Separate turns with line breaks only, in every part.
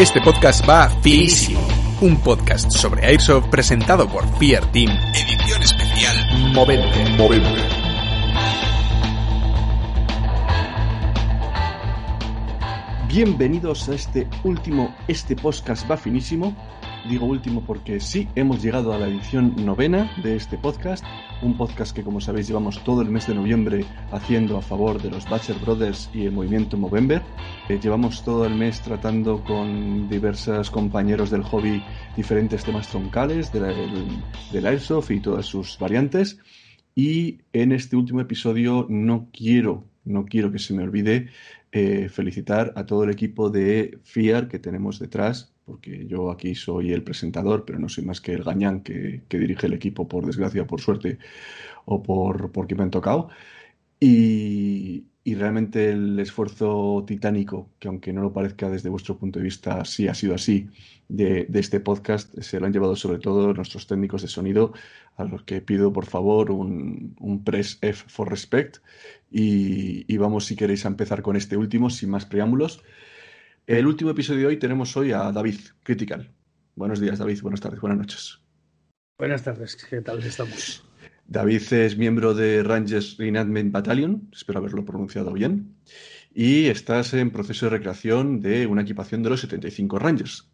Este podcast va finísimo. Un podcast sobre Airsoft presentado por Fear Team. Edición especial Movente. Movente.
Bienvenidos a este último, este podcast va finísimo. Digo último porque sí, hemos llegado a la edición novena de este podcast, un podcast que como sabéis llevamos todo el mes de noviembre haciendo a favor de los Batcher Brothers y el movimiento Movember. Eh, llevamos todo el mes tratando con diversos compañeros del hobby diferentes temas troncales del, del Airsoft y todas sus variantes. Y en este último episodio no quiero, no quiero que se me olvide eh, felicitar a todo el equipo de FIAR que tenemos detrás, porque yo aquí soy el presentador, pero no soy más que el gañán que, dirige el equipo, por desgracia, por suerte o por porque me han tocado. Y, realmente el esfuerzo titánico, que aunque no lo parezca desde vuestro punto de vista, sí ha sido así, de, este podcast, se lo han llevado sobre todo nuestros técnicos de sonido, a los que pido por favor un, un press F for respect y, y, vamos, si queréis, a empezar con este último, sin más preámbulos. El último episodio de hoy tenemos hoy a David, Critical. Buenos días, David. Buenas tardes, buenas noches.
Buenas tardes, ¿qué tal estamos?
David es miembro de Rangers Reenactment Battalion, espero haberlo pronunciado bien, y estás en proceso de recreación de una equipación de los 75 Rangers.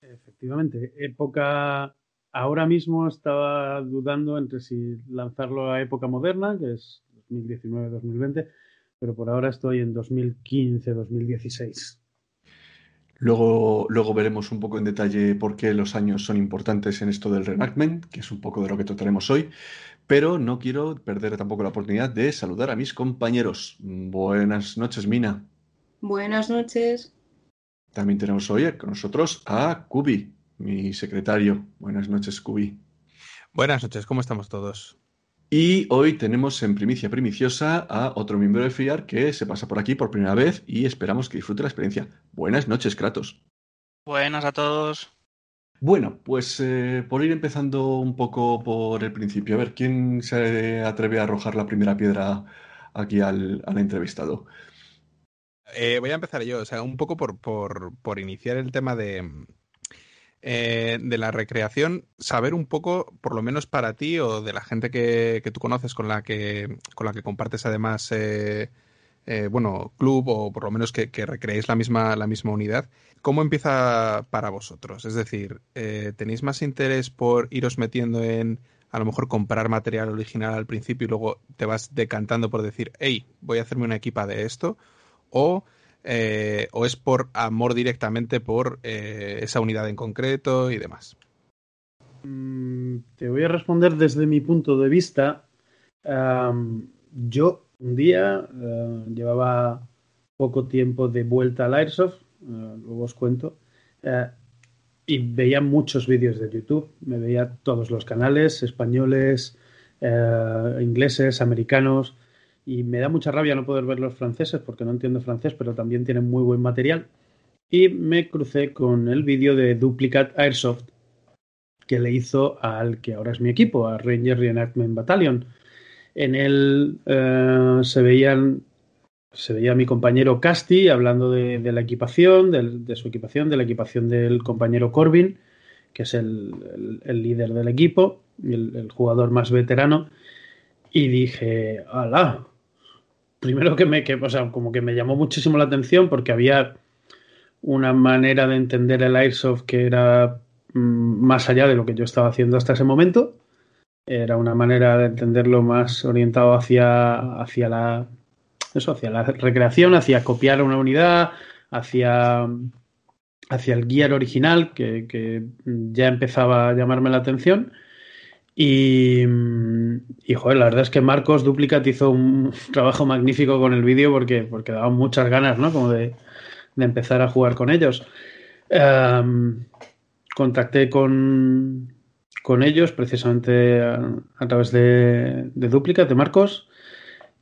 Efectivamente, época ahora mismo estaba dudando entre si lanzarlo a época moderna, que es 2019-2020, pero por ahora estoy en 2015-2016.
Luego, luego veremos un poco en detalle por qué los años son importantes en esto del reenactment, que es un poco de lo que trataremos hoy, pero no quiero perder tampoco la oportunidad de saludar a mis compañeros. Buenas noches, Mina.
Buenas noches.
También tenemos hoy con nosotros a Kubi, mi secretario. Buenas noches, Kubi.
Buenas noches, ¿cómo estamos todos?
Y hoy tenemos en primicia primiciosa a otro miembro de FIAR que se pasa por aquí por primera vez y esperamos que disfrute la experiencia. Buenas noches, Kratos.
Buenas a todos.
Bueno, pues eh, por ir empezando un poco por el principio, a ver, ¿quién se atreve a arrojar la primera piedra aquí al, al entrevistado?
Eh, voy a empezar yo, o sea, un poco por, por, por iniciar el tema de, eh, de la recreación, saber un poco, por lo menos para ti o de la gente que, que tú conoces con la que, con la que compartes además, eh, eh, bueno, club o por lo menos que, que, recreéis la misma, la misma unidad, ¿cómo empieza para vosotros? Es decir, eh, ¿tenéis más interés por iros metiendo en a lo mejor comprar material original al principio y luego te vas decantando por decir, hey, voy a hacerme una equipa de esto? ¿O eh, o es por amor directamente por eh, esa unidad en concreto y demás?
Mm, te voy a responder desde mi punto de vista. Yo un día uh, llevaba poco tiempo de vuelta al Airsoft, luego os cuento, y veía muchos vídeos de YouTube. Me veía todos los canales, españoles, ingleses, americanos y me da mucha rabia no poder ver los franceses porque no entiendo francés, pero también tienen muy buen material. Y me crucé con el vídeo de Duplicate Airsoft que le hizo al que ahora es mi equipo, a Ranger Reenactment Battalion. En él eh, se veían se veía mi compañero Casti hablando de, la equipación, de, su equipación, de la equipación del compañero Corbin, que es el, el, el líder del equipo, el, el, jugador más veterano. Y dije, ¡hala! Primero que me, que, o sea, como que me llamó muchísimo la atención porque había una manera de entender el airsoft que era mmm, más allá de lo que yo estaba haciendo hasta ese momento. Era una manera de entenderlo más orientado hacia, hacia la eso, hacia la recreación, hacia copiar una unidad, hacia, hacia el gear original, que, que ya empezaba a llamarme la atención. Y, y, joder, la verdad es que Marcos Duplicate hizo un trabajo magnífico con el vídeo porque, porque daban muchas ganas, ¿no? Como de, de empezar a jugar con ellos. Um, contacté con, con, ellos precisamente a, través de, de, Duplicate, de Marcos,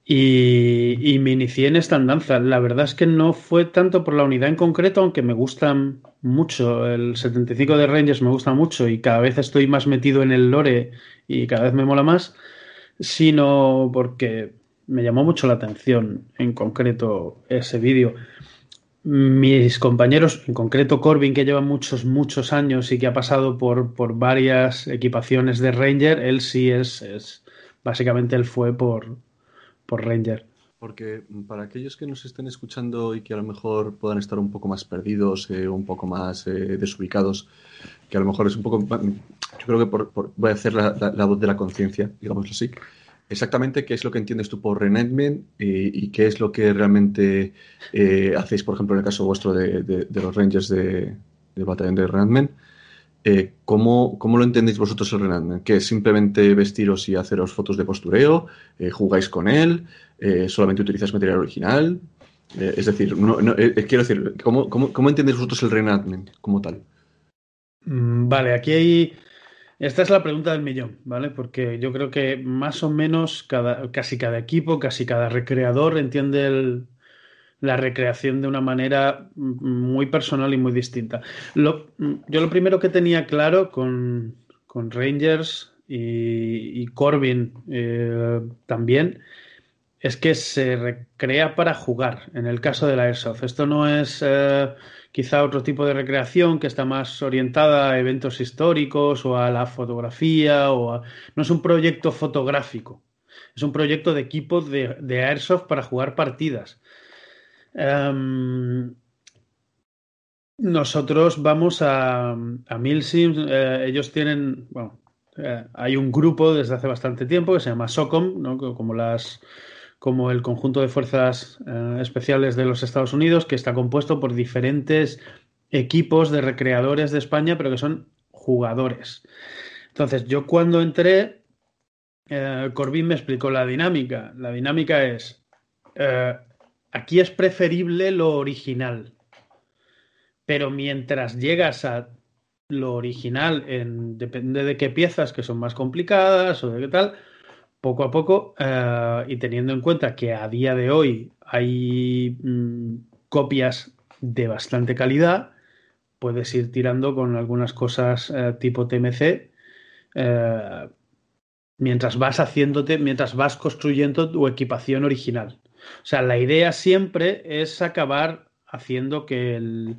y, me inicié en esta andanza. La verdad es que no fue tanto por la unidad en concreto, aunque me gustan mucho. El 75 de Rangers me gusta mucho y cada vez estoy más metido en el lore y cada vez me mola más, sino porque me llamó mucho la atención en concreto ese vídeo. mis compañeros, en concreto Corbin, que lleva muchos, muchos años y que ha pasado por, por varias equipaciones de Ranger, él sí es, es básicamente él fue por, por Ranger.
Porque para aquellos que nos estén escuchando y que a lo mejor puedan estar un poco más perdidos, eh, un poco más eh, desubicados, que a lo mejor es un poco... Yo creo que por, voy a hacer la, la voz de la conciencia, digámoslo así exactamente qué es lo que entiendes tú por renegment y, qué es lo que realmente eh, hacéis, por ejemplo, en el caso vuestro de, los Rangers de, del batallón de renegment. Eh, ¿cómo, lo entendéis vosotros el renegment? ¿Que es simplemente vestiros y haceros fotos de postureo? Eh, ¿Jugáis con él? ¿Solamente utilizáis material original? es decir, quiero decir, ¿cómo, cómo, entendéis vosotros el renegment como tal?
Mm, vale, aquí hay esta es la pregunta del millón, ¿vale? Porque yo creo que más o menos cada, casi cada equipo, casi cada recreador entiende la recreación de una manera muy personal y muy distinta. yo lo primero que tenía claro con, Rangers y, Corbin eh, también es que se recrea para jugar en el caso de la Airsoft. Esto no es... Eh, quizá otro tipo de recreación que está más orientada a eventos históricos o a la fotografía o no es un proyecto fotográfico es un proyecto de equipo de, airsoft para jugar partidas em, nosotros vamos a, a Milsim eh, ellos tienen bueno eh, hay un grupo desde hace bastante tiempo que se llama SOCOM ¿no? como las como el conjunto de fuerzas eh, especiales de los Estados Unidos, que está compuesto por diferentes equipos de recreadores de España, pero que son jugadores. Entonces, yo cuando entré, eh, Corbin me explicó la dinámica. La dinámica es, aquí es preferible lo original, pero mientras llegas a lo original, en, depende de qué piezas que son más complicadas o de qué tal, poco a poco eh, y teniendo en cuenta que a día de hoy hay mm, copias de bastante calidad, puedes ir tirando con algunas cosas eh, tipo TMC eh, mientras vas haciéndote, mientras vas construyendo tu equipación original. O sea, la idea siempre es acabar haciendo que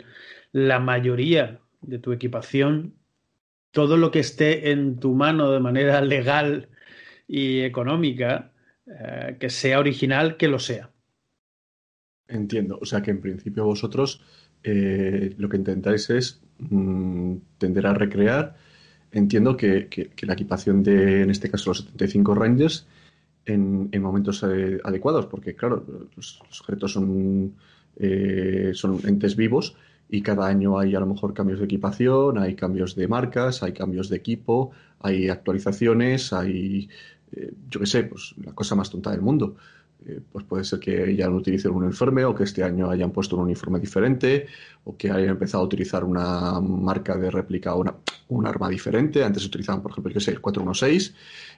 la mayoría de tu equipación, todo lo que esté en tu mano de manera legal y económica eh, que sea original, que lo sea.
Entiendo. O sea que en principio vosotros eh, lo que intentáis es mm, tender a recrear. Entiendo que, la equipación de, en este caso, los 75 Rangers, en, momentos eh, adecuados, porque claro, los, sujetos son, son entes vivos y cada año hay a lo mejor cambios de equipación, hay cambios de marcas, hay cambios de equipo, hay actualizaciones, hay eh, yo qué sé, pues la cosa más tonta del mundo. Eh, pues puede ser que ya no utilicen un uniforme o que este año hayan puesto un uniforme diferente o que hayan empezado a utilizar una marca de réplica o una, un arma diferente. Antes utilizaban, por ejemplo, yo sé, el 416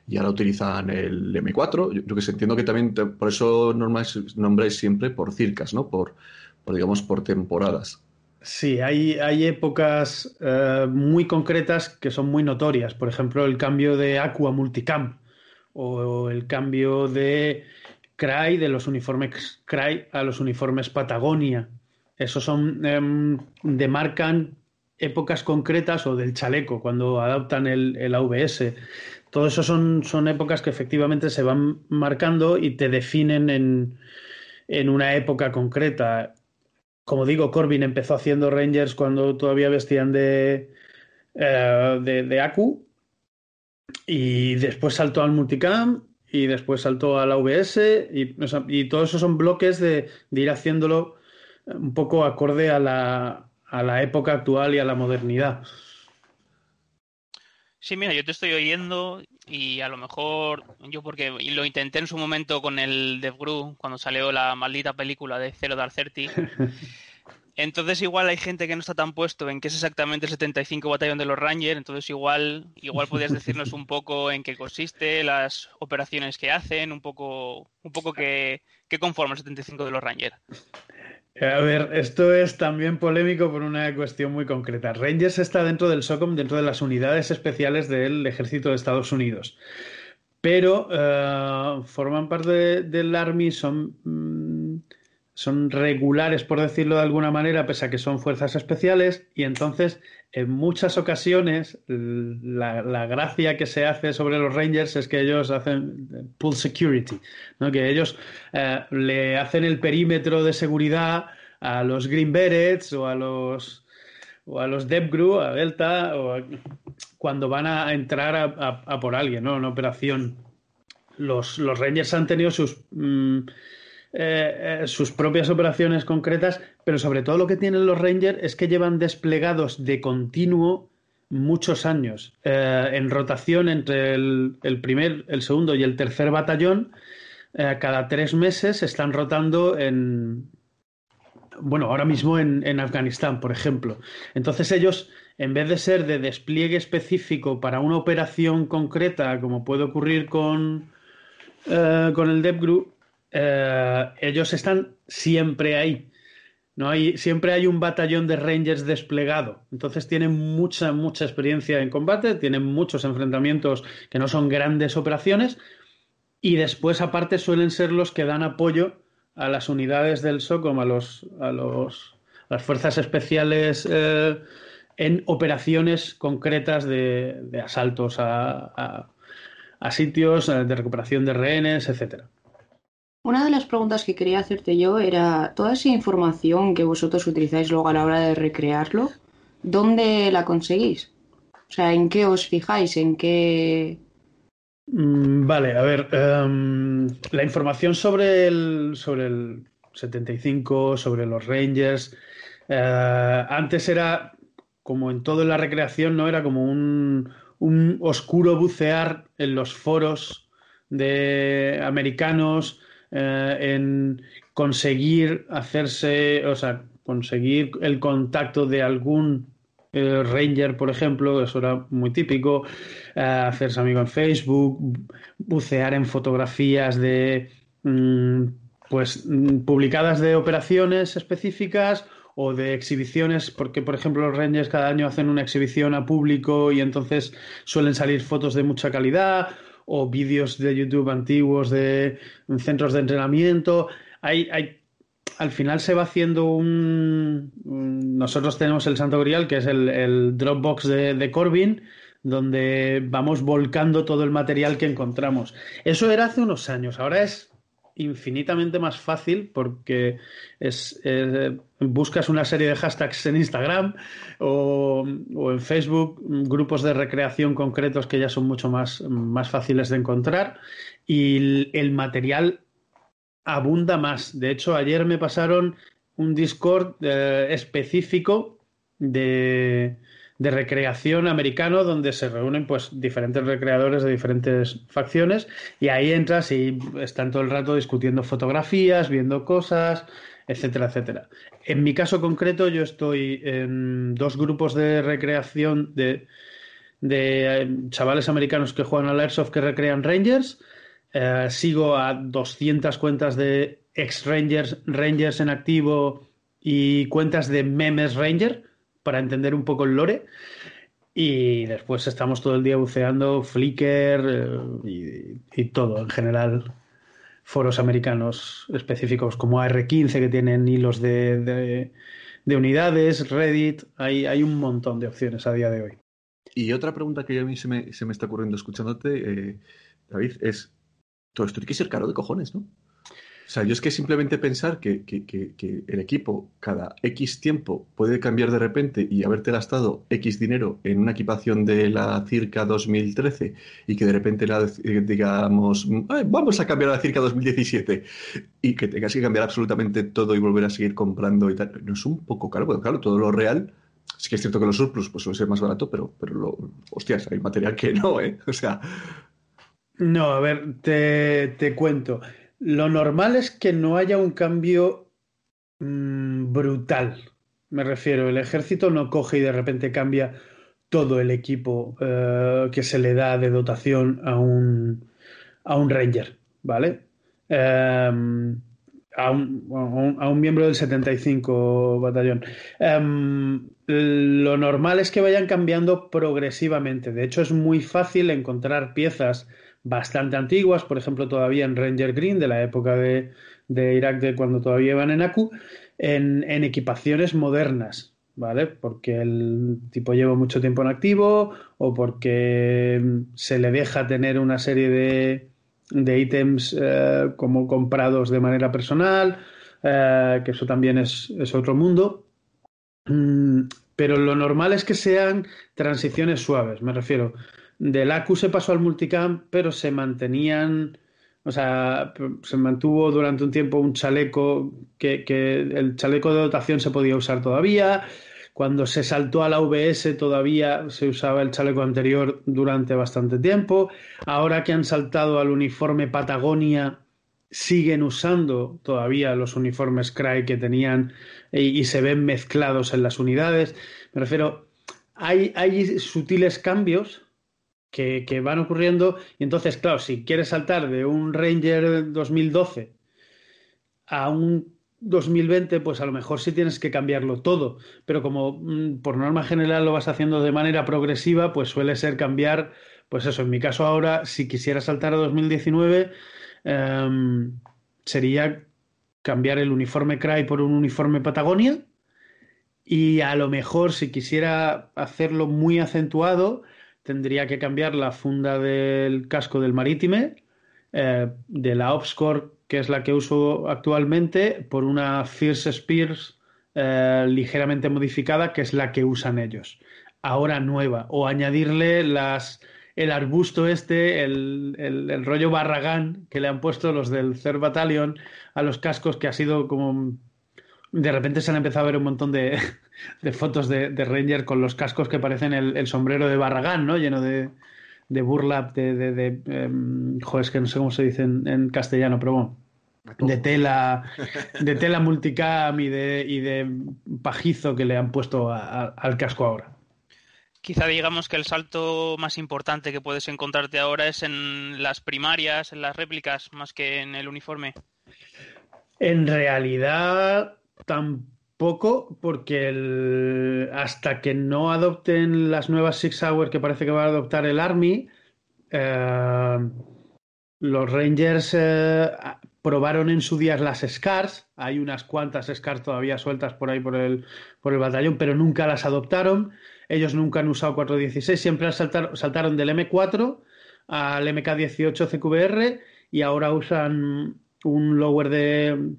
y ahora utilizan el M4. Yo, que sé, entiendo que también por eso nombráis siempre por circas, ¿no? Por, por digamos, por temporadas.
Sí, hay, hay épocas eh, muy concretas que son muy notorias. Por ejemplo, el cambio de Aqua Multicam o el cambio de Cry, de los uniformes Cry a los uniformes Patagonia. Esos son, em, demarcan épocas concretas o del chaleco, cuando adaptan el, el AVS. Todo eso son, son épocas que efectivamente se van marcando y te definen en, en una época concreta. Como digo, Corbin empezó haciendo Rangers cuando todavía vestían de, eh, de Aku y después saltó al multicam y después saltó al AVS y, y todos esos son bloques de, ir haciéndolo un poco acorde a la, a la época actual y a la modernidad.
Sí, mira, yo te estoy oyendo y a lo mejor yo porque lo intenté en su momento con el DevGru cuando salió la maldita película de Zero Dark Thirty Entonces igual hay gente que no está tan puesto en qué es exactamente el 75 Batallón de los Rangers, entonces igual igual podrías decirnos un poco en qué consiste, las operaciones que hacen, un poco un poco qué, qué conforma el 75 de los Rangers.
A ver, esto es también polémico por una cuestión muy concreta. Rangers está dentro del SOCOM, dentro de las unidades especiales del ejército de Estados Unidos. Pero eh, forman parte del Army, son mm, son regulares, por decirlo de alguna manera, pese a que son fuerzas especiales, y entonces en muchas ocasiones la, gracia que se hace sobre los Rangers es que ellos hacen pull security, ¿no? que ellos eh, le hacen el perímetro de seguridad a los Green Berets o a los o a los Depgru, a Delta, o cuando van a entrar a, por alguien, ¿no? Una operación. Los, los Rangers han tenido sus mm, eh, eh, sus propias operaciones concretas, pero sobre todo lo que tienen los Rangers es que llevan desplegados de continuo muchos años eh, en rotación entre el, primer, el segundo y el tercer batallón. cada tres meses están rotando en, bueno, ahora mismo en, en, Afganistán, por ejemplo. Entonces ellos, en vez de ser de despliegue específico para una operación concreta, como puede ocurrir con, con el DevGroup, eh, ellos están siempre ahí. No hay, siempre hay un batallón de Rangers desplegado. Entonces tienen mucha, mucha experiencia en combate, tienen muchos enfrentamientos que no son grandes operaciones. Y después, aparte, suelen ser los que dan apoyo a las unidades del SOCOM, a los, a los las fuerzas especiales eh, en operaciones concretas de, asaltos a, a, sitios, eh, de recuperación de rehenes, etcétera.
Una de las preguntas que quería hacerte yo era, toda esa información que vosotros utilizáis luego a la hora de recrearlo, ¿dónde la conseguís? O sea, ¿en qué os fijáis? ¿En qué...?
Mm, vale, a ver, em, la información sobre el, sobre el 75, sobre los Rangers, eh, antes era, como en todo en la recreación, ¿no? Era como un, un oscuro bucear en los foros de americanos, eh, en conseguir hacerse, o sea, conseguir el contacto de algún eh, Ranger, por ejemplo, eso era muy típico, eh, hacerse amigo en Facebook, bucear en fotografías de, mm, pues, mm, publicadas de operaciones específicas o de exhibiciones, porque por ejemplo los Rangers cada año hacen una exhibición a público y entonces suelen salir fotos de mucha calidad o vídeos de YouTube antiguos de centros de entrenamiento. Hay, hay, al final se va haciendo un, Nosotros tenemos el Santo Grial, que es el, Dropbox de Corbin, donde vamos volcando todo el material que encontramos. Eso era hace unos años, ahora es infinitamente más fácil porque es, eh, buscas una serie de hashtags en Instagram o, en Facebook, grupos de recreación concretos que ya son mucho más, más fáciles de encontrar y el, material abunda más. De hecho, ayer me pasaron un Discord eh, específico de, de recreación americano donde se reúnen pues diferentes recreadores de diferentes facciones y ahí entras y están todo el rato discutiendo fotografías, viendo cosas, etcétera, etcétera. En mi caso concreto yo estoy en dos grupos de recreación de, de eh, chavales americanos que juegan al Airsoft que recrean Rangers. Eh, sigo a 200 cuentas de ex Rangers, Rangers en activo y cuentas de memes Ranger para entender un poco el lore. Y después estamos todo el día buceando Flickr eh, y, todo en general. Foros americanos específicos como AR15 que tienen hilos de, de, unidades, Reddit. Hay, hay, un montón de opciones a día de hoy.
Y otra pregunta que a mí se me, se me está ocurriendo escuchándote, eh, David, es: todo esto tiene que ser caro de cojones, ¿no? O sea, yo es que simplemente pensar que, el equipo cada X tiempo puede cambiar de repente y haberte gastado X dinero en una equipación de la Circa 2013 y que de repente la, digamos, vamos a cambiar a la Circa 2017 y que tengas que cambiar absolutamente todo y volver a seguir comprando y tal, no es un poco caro, porque claro, todo lo real Sí que es cierto que los surplus pues, ser más barato, pero, pero lo, hostias, hay material que no, ¿eh? O sea...
No, a ver, te, te cuento. Lo normal es que no haya un cambio mm, brutal. Me refiero, el ejército no coge y de repente cambia todo el equipo eh, que se le da de dotación a un, a un ranger, ¿vale? Em, a, un, a, un, miembro del 75 batallón. Em, lo normal es que vayan cambiando progresivamente. De hecho, es muy fácil encontrar piezas bastante antiguas, por ejemplo, todavía en Ranger Green, de la época de, de Irak de cuando todavía iban en ACU, en, equipaciones modernas, ¿vale? Porque el tipo lleva mucho tiempo en activo o porque se le deja tener una serie de, de ítems eh, como comprados de manera personal, eh, que eso también es, es otro mundo. Mm, pero lo normal es que sean transiciones suaves, me refiero. Del ACU se pasó al multicam, pero se mantenían, o sea, se mantuvo durante un tiempo un chaleco que, el chaleco de dotación se podía usar todavía, cuando se saltó a la VS todavía se usaba el chaleco anterior durante bastante tiempo. Ahora que han saltado al uniforme Patagonia, siguen usando todavía los uniformes Cry que tenían y, se ven mezclados en las unidades. Me refiero, hay sutiles cambios que, van ocurriendo. Y entonces, claro, si quieres saltar de un Ranger 2012 a un 2020, pues a lo mejor sí tienes que cambiarlo todo, pero como mm, por norma general lo vas haciendo de manera progresiva, pues suele ser cambiar, pues eso, en mi caso ahora, si quisiera saltar a 2019, em, sería cambiar el uniforme Cry por un uniforme Patagonia. Y a lo mejor si quisiera hacerlo muy acentuado, tendría que cambiar la funda del casco del Marítime, eh, de la Opscore que es la que uso actualmente, por una Fierce Spears eh, ligeramente modificada, que es la que usan ellos. Ahora nueva. O añadirle las, el arbusto este, el, el, rollo barragán que le han puesto los del Third Battalion a los cascos, que ha sido como. De repente se han empezado a ver un montón de, de fotos de, de, Ranger con los cascos que parecen el, el sombrero de Barragán, ¿no? Lleno de, de burlap, de, de, de em, joder, es que no sé cómo se dice en, castellano, pero bueno, de tela, de tela multicam y de, y de pajizo que le han puesto al casco ahora.
Quizá digamos que el salto más importante que puedes encontrarte ahora es en las primarias, en las réplicas, más que en el uniforme.
En realidad, tampoco, porque hasta que no adopten las nuevas Six Hour que parece que va a adoptar el Army, eh, los Rangers eh, probaron en su día las Scars. Hay unas cuantas Scars todavía sueltas por ahí por el, por el batallón, pero nunca las adoptaron. Ellos nunca han usado 416, siempre saltaron del M4 al MK18 CQBR y ahora usan un lower de,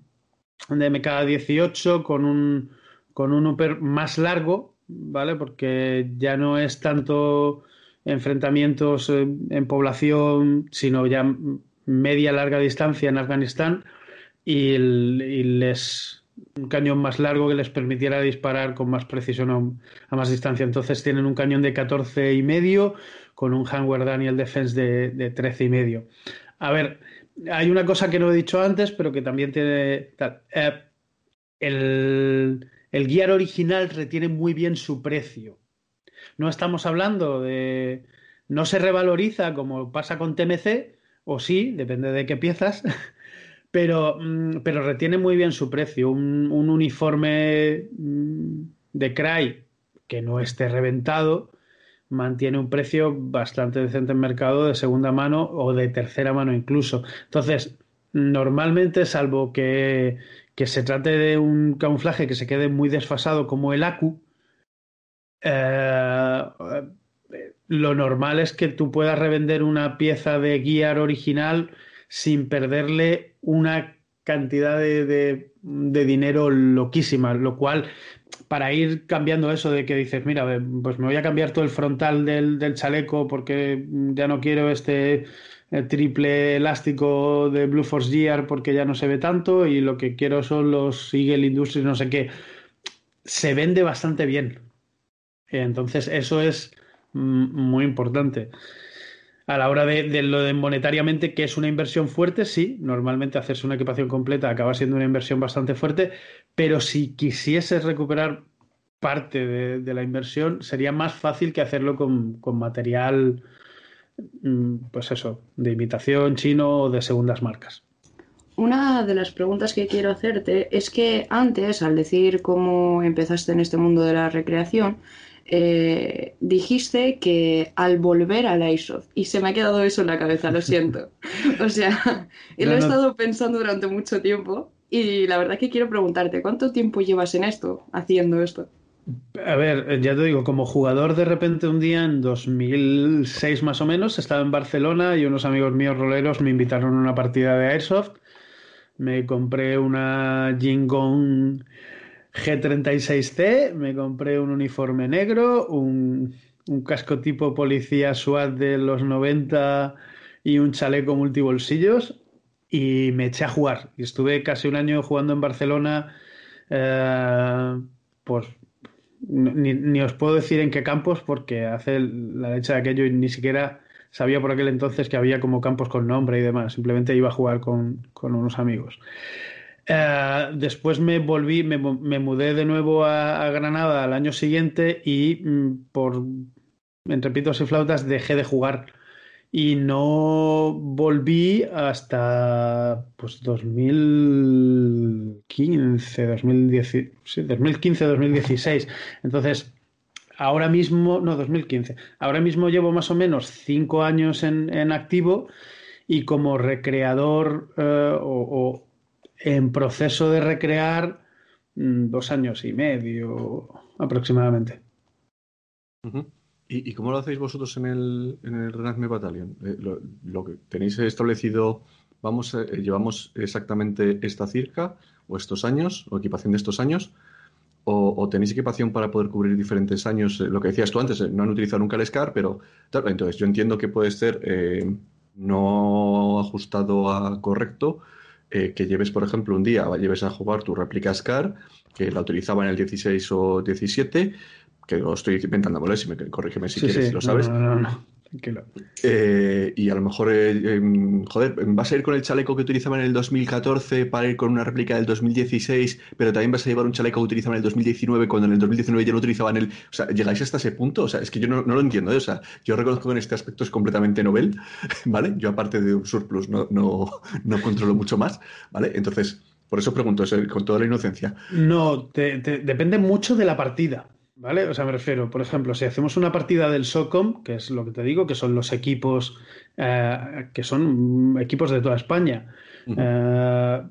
de MK18 con un, con un upper más largo, ¿vale? Porque ya no es tanto enfrentamientos eh, en población, sino ya media larga distancia en Afganistán y, les un cañón más largo que les permitiera disparar con más precisión a, más distancia. Entonces tienen un cañón de 14 y medio con un Hanward Daniel Defense de, de 13 y medio. A ver, hay una cosa que no he dicho antes, pero que también tiene... Eh, el, el guiar original retiene muy bien su precio. No estamos hablando de... No se revaloriza como pasa con TMC, o sí, depende de qué piezas, pero, mm, pero retiene muy bien su precio. Un, un uniforme mm, de Cry que no esté reventado mantiene un precio bastante decente en mercado de segunda mano o de tercera mano incluso. Entonces, normalmente, salvo que, que se trate de un camuflaje que se quede muy desfasado como el ACU, eh, lo normal es que tú puedas revender una pieza de Gear original sin perderle una cantidad de, de, dinero loquísima, lo cual para ir cambiando eso de que dices, mira, pues me voy a cambiar todo el frontal del, del chaleco porque ya no quiero este eh, triple elástico de Blue Force Gear porque ya no se ve tanto y lo que quiero son los Eagle Industries, no sé qué. Se vende bastante bien. Entonces, eso es muy importante. A la hora de, lo de monetariamente, que es una inversión fuerte, sí, normalmente hacerse una equipación completa acaba siendo una inversión bastante fuerte, pero si quisieses recuperar parte de, la inversión, sería más fácil que hacerlo con, con material, mm, pues eso, de imitación chino o de segundas marcas.
Una de las preguntas que quiero hacerte es que antes, al decir cómo empezaste en este mundo de la recreación, eh, dijiste que al volver al Airsoft, y se me ha quedado eso en la cabeza, lo siento. o sea, lo he estado pensando durante mucho tiempo y la verdad que quiero preguntarte, ¿cuánto tiempo llevas en esto, haciendo esto?
A ver, ya te digo, como jugador de repente un día en 2006 más o menos, estaba en Barcelona y unos amigos míos roleros me invitaron a una partida de Airsoft. Me compré una Jingon G36C, me compré un uniforme negro, un, casco tipo policía SWAT de los 90 y un chaleco multibolsillos y me eché a jugar. Y estuve casi un año jugando en Barcelona, eh, pues ni, os puedo decir en qué campos porque hace la leche de aquello y ni siquiera sabía por aquel entonces que había como campos con nombre y demás. Simplemente iba a jugar con, con unos amigos. Eh, después me volví, me, mudé de nuevo a, Granada al año siguiente y mm, por entre pitos y flautas dejé de jugar y no volví hasta pues 2015, 2010, 2015, 2016. Entonces, ahora mismo, no, 2015, ahora mismo llevo más o menos cinco años en, en activo y como recreador eh, o en proceso de recrear mm, dos años y medio aproximadamente.
¿Y, cómo lo hacéis vosotros en el, en el Renasme Battalion? Eh, lo, que tenéis establecido, vamos, eh, llevamos exactamente esta circa o estos años, o equipación de estos años, o, tenéis equipación para poder cubrir diferentes años. Eh, lo que decías tú antes, no han utilizado nunca el SCAR, pero entonces yo entiendo que puede ser no ajustado a correcto, eh, que lleves, por ejemplo, un día, lleves a jugar tu réplica SCAR, que la utilizaba en el 16 o 17, que lo estoy inventando, ¿vale? Si me, corrígeme si quieres, si lo sabes.
No, no,
eh, y a lo mejor, eh, em, joder, vas a ir con el chaleco que utilizaban en el 2014 para ir con una réplica del 2016, pero también vas a llevar un chaleco que utilizaban en el 2019 cuando en el 2019 ya no utilizaban el... O sea, ¿llegáis hasta ese punto? O sea, es que yo no, lo entiendo, ¿eh? o sea, yo reconozco que en este aspecto es completamente novel, ¿vale? Yo aparte de un surplus no, no, no controlo mucho más, ¿vale? Entonces, por eso pregunto, con toda la inocencia.
No, depende mucho de la partida. ¿Vale? O sea, me refiero, por ejemplo, si hacemos una partida del SOCOM, que es lo que te digo, que son los equipos, eh, que son equipos de toda España, eh,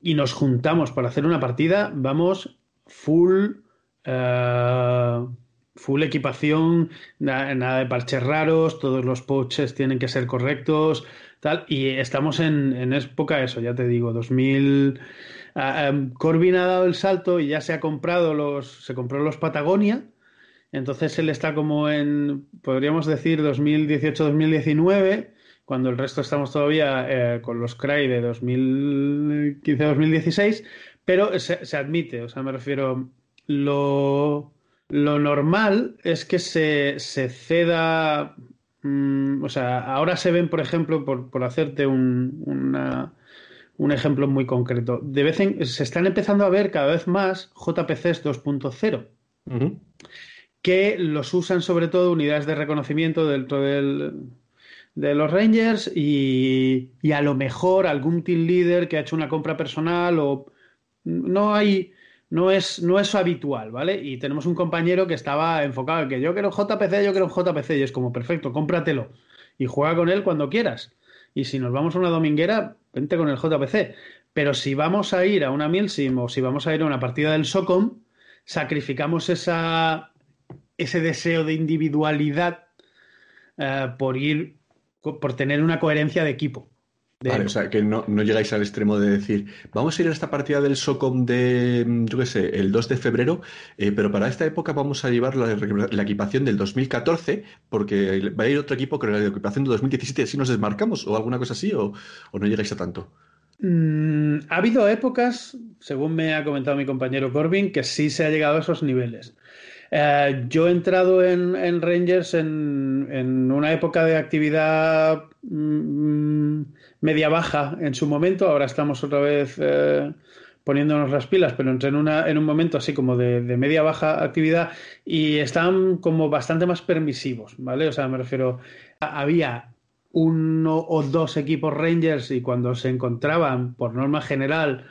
y nos juntamos para hacer una partida, vamos full, eh, full equipación, nada, de parches raros, todos los pouches tienen que ser correctos, tal, y estamos en, en época, eso, ya te digo, 2000... Corbin ha dado el salto y ya se ha comprado los, se compró los Patagonia. Entonces él está como en, podríamos decir, 2018-2019, cuando el resto estamos todavía eh, con los Cry de 2015-2016, pero se, admite, o sea, me refiero, lo, lo normal es que se, se ceda, mm, o sea, ahora se ven, por ejemplo, por, por hacerte un, una, un ejemplo muy concreto. De vez en, se están empezando a ver cada vez más JPCs 2.0, que los usan sobre todo unidades de reconocimiento dentro de los Rangers y, y, a lo mejor algún team leader que ha hecho una compra personal o no hay no es no es habitual, ¿vale? Y tenemos un compañero que estaba enfocado en que yo quiero JPC, yo quiero un JPC y es como perfecto, cómpratelo y juega con él cuando quieras. Y si nos vamos a una dominguera, vente con el JPC. Pero si vamos a ir a una Milsim o si vamos a ir a una partida del SOCOM, sacrificamos esa, ese deseo de individualidad eh, por ir, por tener una coherencia de equipo.
Vale, o sea, que no, llegáis al extremo de decir, vamos a ir a esta partida del SOCOM de, mm, yo qué sé, el 2 de febrero, eh, pero para esta época vamos a llevar la, equipación del 2014, porque va a ir otro equipo con la equipación del 2017, así nos desmarcamos, o alguna cosa así, o, no llegáis a tanto.
Mm, ha habido épocas, según me ha comentado mi compañero Corbin, que sí se ha llegado a esos niveles. Eh, yo he entrado en, Rangers en, una época de actividad mm, media baja en su momento. Ahora estamos otra vez eh, poniéndonos las pilas, pero entré en, una, en un momento así como de, media baja actividad y están como bastante más permisivos, ¿vale? O sea, me refiero, había uno o dos equipos Rangers y cuando se encontraban, por norma general,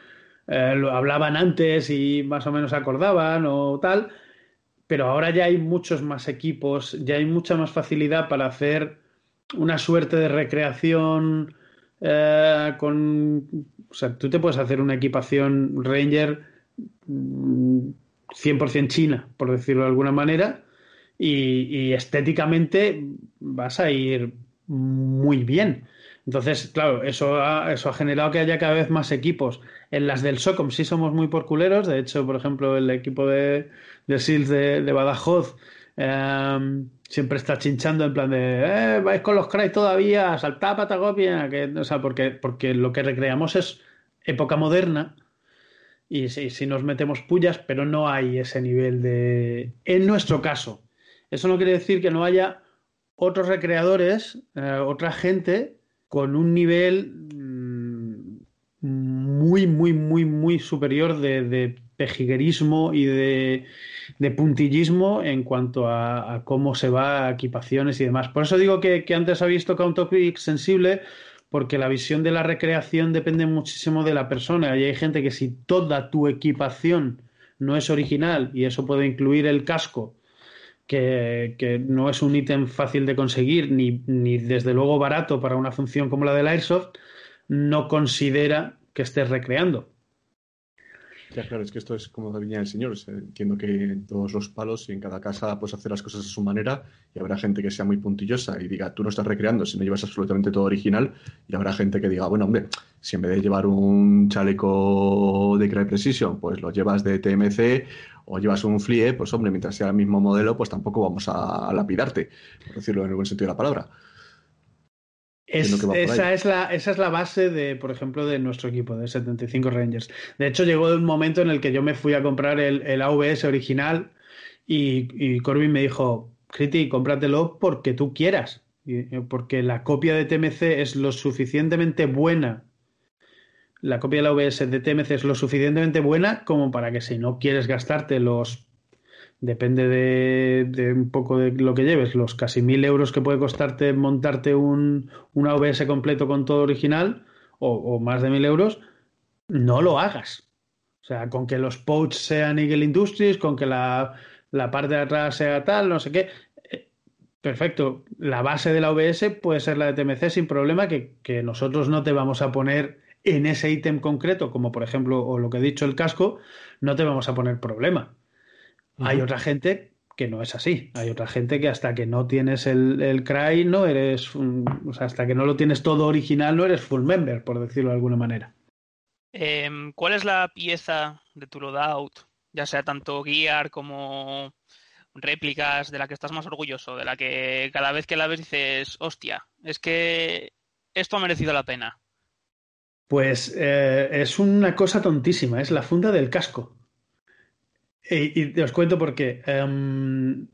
eh, lo hablaban antes y más o menos acordaban o tal pero ahora ya hay muchos más equipos, ya hay mucha más facilidad para hacer una suerte de recreación eh, con... O sea, tú te puedes hacer una equipación Ranger 100% mm, china, por decirlo de alguna manera, y, estéticamente vas a ir muy bien. Entonces, claro, eso ha, eso ha generado que haya cada vez más equipos. En las del SOCOM sí somos muy por culeros. De hecho, por ejemplo, el equipo de, de SEALs de, Badajoz em, siempre está chinchando en plan de eh, vais con los cray todavía, saltad a Patagonia, que, o sea, porque, porque lo que recreamos es época moderna y sí nos metemos pullas, pero no hay ese nivel de... En nuestro caso, eso no quiere decir que no haya otros recreadores, eh, otra gente con un nivel mm, muy, muy, muy, muy superior de, pejiguerismo y de, puntillismo en cuanto a, cómo se va a equipaciones y demás. Por eso digo que, antes habéis tocado un topic sensible, porque la visión de la recreación depende muchísimo de la persona. Y hay gente que si toda tu equipación no es original, y eso puede incluir el casco, que, no es un ítem fácil de conseguir, ni, ni desde luego barato para una función como la del Airsoft, no considera que estés recreando.
Ya, claro, es que esto es como la viña del Señor. entiendo que en todos los palos y en cada casa puedes hacer las cosas a su manera y habrá gente que sea muy puntillosa y diga, tú no estás recreando si no llevas absolutamente todo original y habrá gente que diga, bueno, hombre, si en vez de llevar un chaleco de Cry Precision, pues lo llevas de TMC o llevas un FLIE, pues hombre, mientras sea el mismo modelo, pues tampoco vamos a, lapidarte, por decirlo en el buen sentido de la palabra.
esa, es la, esa es la base de, por ejemplo, de nuestro equipo, de 75 Rangers. De hecho, llegó un momento en el que yo me fui a comprar el, el AVS original y, y, Corbin me dijo, Criti, cómpratelo porque tú quieras, porque la copia de TMC es lo suficientemente buena la copia de la OBS de TMC es lo suficientemente buena como para que si no quieres gastarte los depende de, un poco de lo que lleves, los casi mil euros que puede costarte montarte un, una OBS completo con todo original o, más de mil euros, no lo hagas. O sea, con que los pouches sean Eagle Industries, con que la, parte de atrás sea tal, no sé qué. Eh, perfecto. La base de la OBS puede ser la de TMC sin problema, que, que nosotros no te vamos a poner en ese ítem concreto, como por ejemplo, o lo que he dicho, el casco, no te vamos a poner problema. Hay otra gente que no es así. Hay otra gente que hasta que no tienes el, el CRY no eres, o sea, hasta que no lo tienes todo original no eres full member, por decirlo de alguna manera.
Em, ¿Cuál es la pieza de tu loadout, ya sea tanto gear como réplicas, de la que estás más orgulloso, de la que cada vez que la ves dices, hostia, es que esto ha merecido la pena?
Pues eh, es una cosa tontísima, es la funda del casco. Y, os cuento por qué. Em,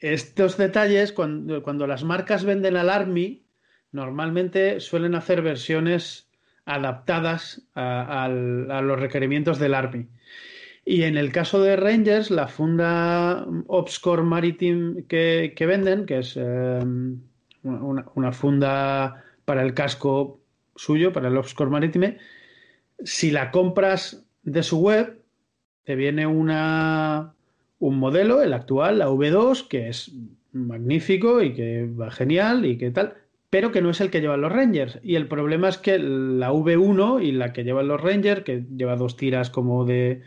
estos detalles, cuando, las marcas venden al Army, normalmente suelen hacer versiones adaptadas a, los requerimientos del Army. Y en el caso de Rangers, la funda Obscore Maritime que, venden, que es em, una, funda para el casco suyo, para el Obscore Maritime, si la compras de su web, te viene una, un modelo, el actual, la V2, que es magnífico y que va genial y que tal, pero que no es el que llevan los Rangers. Y el problema es que la V1 y la que llevan los Rangers, que lleva dos tiras como de,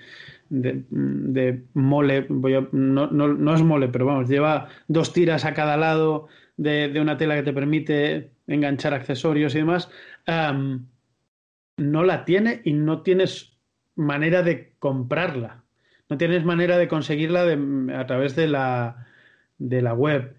de, mole, no, no, es mole, pero vamos, lleva dos tiras a cada lado de, de, una tela que te permite enganchar accesorios y demás, no la tiene y no tienes manera de comprarla. No tienes manera de conseguirla a través de la, de la web.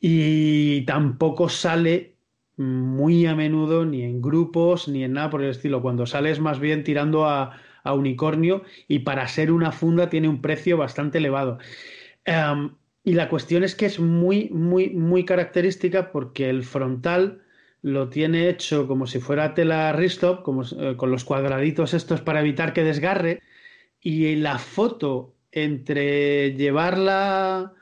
Y tampoco sale muy a menudo ni en grupos ni en nada por el estilo. Cuando sales más bien tirando a, unicornio y para ser una funda tiene un precio bastante elevado. y la cuestión es que es muy, muy, muy característica porque el frontal lo tiene hecho como si fuera tela Ristop, eh, con los cuadraditos estos para evitar que desgarre. Y la foto entre llevar la,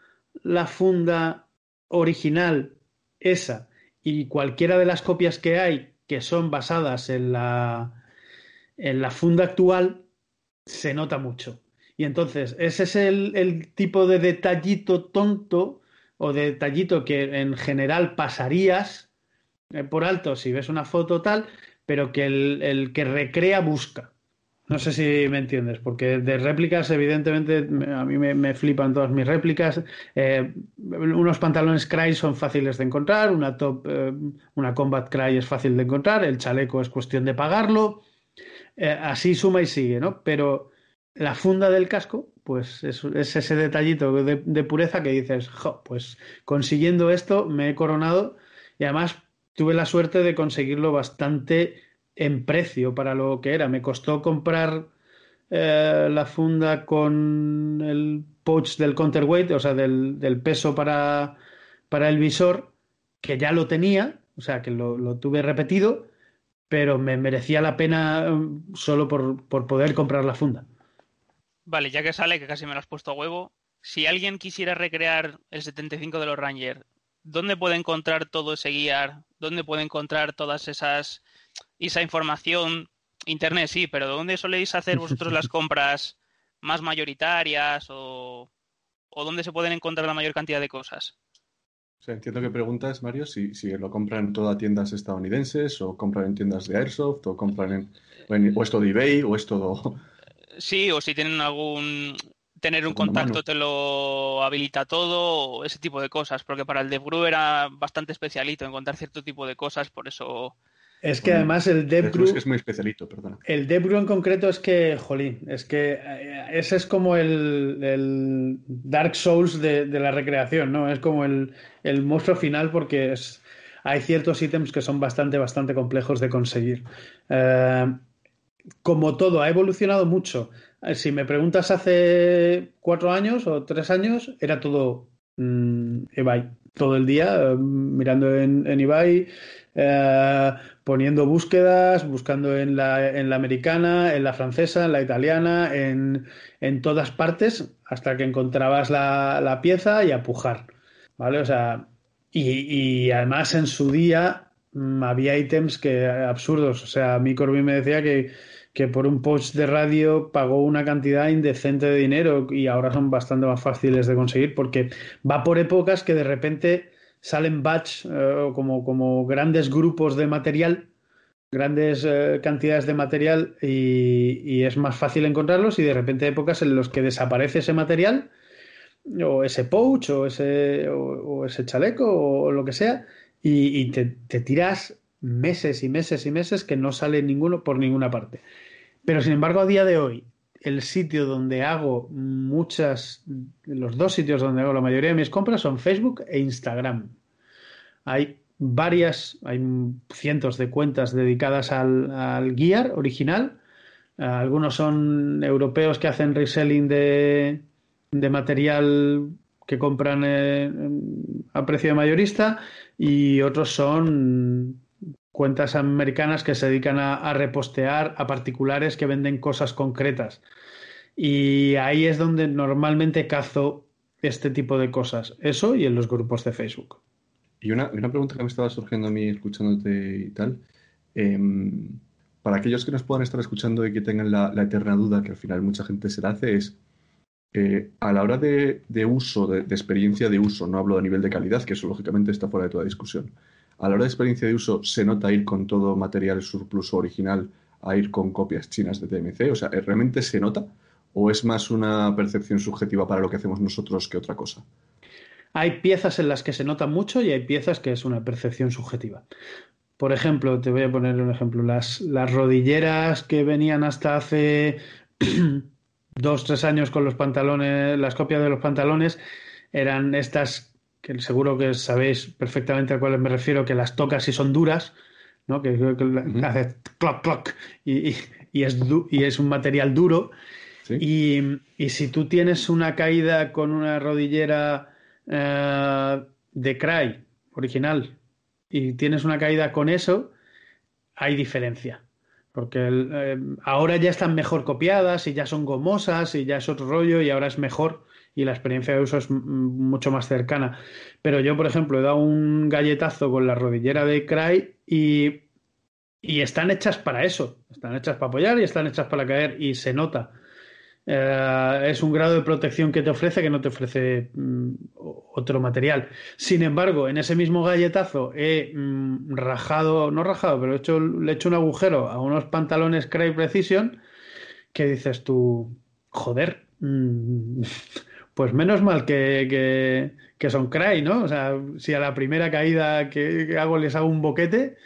funda original, esa, y cualquiera de las copias que hay que son basadas en la, en la funda actual, se nota mucho. Y entonces, ese es el, el tipo de detallito tonto o de detallito que en general pasarías por alto si ves una foto tal, pero que el, el, que recrea busca. No sé si me entiendes, porque de réplicas, evidentemente, a mí me, me flipan todas mis réplicas. Eh, unos pantalones Cry son fáciles de encontrar, una top, eh, una Combat Cry es fácil de encontrar, el chaleco es cuestión de pagarlo. Eh, así suma y sigue, ¿no? Pero la funda del casco, pues es, es ese detallito de, pureza que dices, pues consiguiendo esto me he coronado y además tuve la suerte de conseguirlo bastante en precio para lo que era. Me costó comprar eh, la funda con el pouch del counterweight, o sea, del, peso para, para, el visor, que ya lo tenía, o sea, que lo, lo tuve repetido, pero me merecía la pena mm, solo por, por, poder comprar la funda.
Vale, ya que sale, que casi me lo has puesto a huevo, si alguien quisiera recrear el 75 de los Rangers, ¿dónde puede encontrar todo ese guiar? ¿Dónde puede encontrar todas esas esa información? Internet sí, pero ¿dónde soléis hacer vosotros las compras más mayoritarias o, o dónde se pueden encontrar la mayor cantidad de cosas?
O sea, entiendo que preguntas, Mario, si, si lo compran en todas tiendas estadounidenses o compran en tiendas de Airsoft o compran en, o, en, o es todo eBay o es todo...
Sí, o si tienen algún... Tener un contacto te lo habilita todo, o ese tipo de cosas, porque para el DevGru era bastante especialito encontrar cierto tipo de cosas, por eso
es que además el DevGru...
Es, que es muy especialito, perdona.
El DevGru en concreto es que, jolín, es que ese es como el, el Dark Souls de, de, la recreación, ¿no? Es como el, el monstruo final porque es, hay ciertos ítems que son bastante, bastante complejos de conseguir. Eh, como todo, ha evolucionado mucho. Si me preguntas hace cuatro años o tres años, era todo mmm, eBay. Todo el día eh, mirando en, en eBay eh, poniendo búsquedas, buscando en la, en la, americana, en la francesa, en la italiana, en, en todas partes, hasta que encontrabas la, la, pieza y a pujar. ¿Vale? O sea, y, y además en su día mmm, había ítems que absurdos. O sea, a mí Corbin me decía que, que por un post de radio pagó una cantidad indecente de dinero y ahora son bastante más fáciles de conseguir porque va por épocas que de repente salen batch eh, como, como grandes grupos de material, grandes eh, cantidades de material y, es más fácil encontrarlos y de repente épocas en las que desaparece ese material o ese pouch o ese, o, o ese chaleco o, lo que sea y, te, tiras meses y meses y meses que no sale ninguno por ninguna parte. Pero sin embargo a día de hoy el sitio donde hago muchas, los dos sitios donde hago la mayoría de mis compras son Facebook e Instagram. Hay varias, hay cientos de cuentas dedicadas al, al Gear original. Algunos son europeos que hacen reselling de, de material que compran eh, a precio de mayorista y otros son cuentas americanas que se dedican a, repostear a particulares que venden cosas concretas. Y ahí es donde normalmente cazo este tipo de cosas. Eso y en los grupos de Facebook.
Y una, una pregunta que me estaba surgiendo a mí escuchándote y tal. Eh, para aquellos que nos puedan estar escuchando y que tengan la, eterna duda que al final mucha gente se la hace es eh, a la hora de, uso, de, de, experiencia de uso, no hablo a nivel de calidad, que eso lógicamente está fuera de toda discusión, a la hora de experiencia de uso se nota ir con todo material surplus original a ir con copias chinas de TMC? O sea, ¿realmente se nota? ¿O es más una percepción subjetiva para lo que hacemos nosotros que otra cosa?
Hay piezas en las que se nota mucho y hay piezas que es una percepción subjetiva. Por ejemplo, te voy a poner un ejemplo, las, las rodilleras que venían hasta hace dos, tres años con los pantalones, las copias de los pantalones, eran estas que seguro que sabéis perfectamente a cuáles me refiero, que las tocas y son duras, ¿no? que, que uh -huh. hace cloc, cloc, y, y, y, es, y es un material duro. ¿Sí? Y, y, si tú tienes una caída con una rodillera uh, de Cry original y tienes una caída con eso, hay diferencia. Porque el, eh, ahora ya están mejor copiadas y ya son gomosas y ya es otro rollo y ahora es mejor y la experiencia de uso es mucho más cercana. Pero yo, por ejemplo, he dado un galletazo con la rodillera de Cry y, y están hechas para eso. Están hechas para apoyar y están hechas para caer y se nota. eh, es un grado de protección que te ofrece que no te ofrece otro material. Sin embargo, en ese mismo galletazo he rajado, no rajado, pero he hecho, le he hecho un agujero a unos pantalones Cray Precision que dices tú, joder, mm, pues menos mal que, que, son Cray, ¿no? O sea, si a la primera caída que hago les hago un boquete,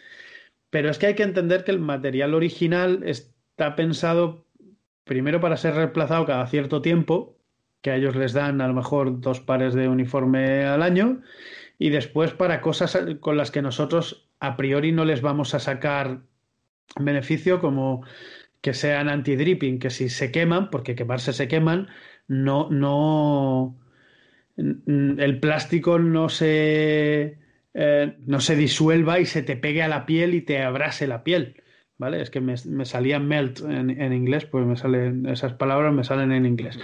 pero es que hay que entender que el material original está pensado primero para ser reemplazado cada cierto tiempo, que a ellos les dan a lo mejor dos pares de uniforme al año, y después para cosas con las que nosotros a priori no les vamos a sacar beneficio, como que sean anti-dripping, que si se queman, porque quemarse se queman, no, no, el plástico no se, eh, no se disuelva y se te pegue a la piel y te abrase la piel. ¿vale? Es que me, salía melt en, inglés, pues me salen esas palabras, me salen en inglés.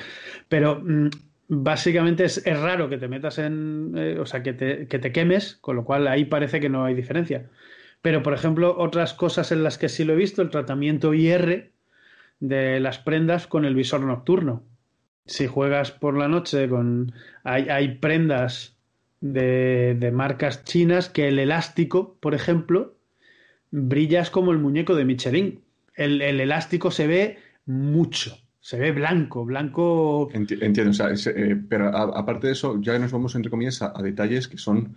Pero mm, básicamente es, raro que te metas en, eh, o sea, que te, que te quemes, con lo cual ahí parece que no hay diferencia. Pero, por ejemplo, otras cosas en las que sí lo he visto, el tratamiento IR de las prendas con el visor nocturno. Si juegas por la noche con... Hay, hay prendas de, de marcas chinas que el elástico, por ejemplo, brillas como el muñeco de Michelin. El, elástico se ve mucho, se ve blanco, blanco.
Entiendo, o sea, eh, pero aparte de eso, ya nos vamos, entre comillas, a, detalles que son.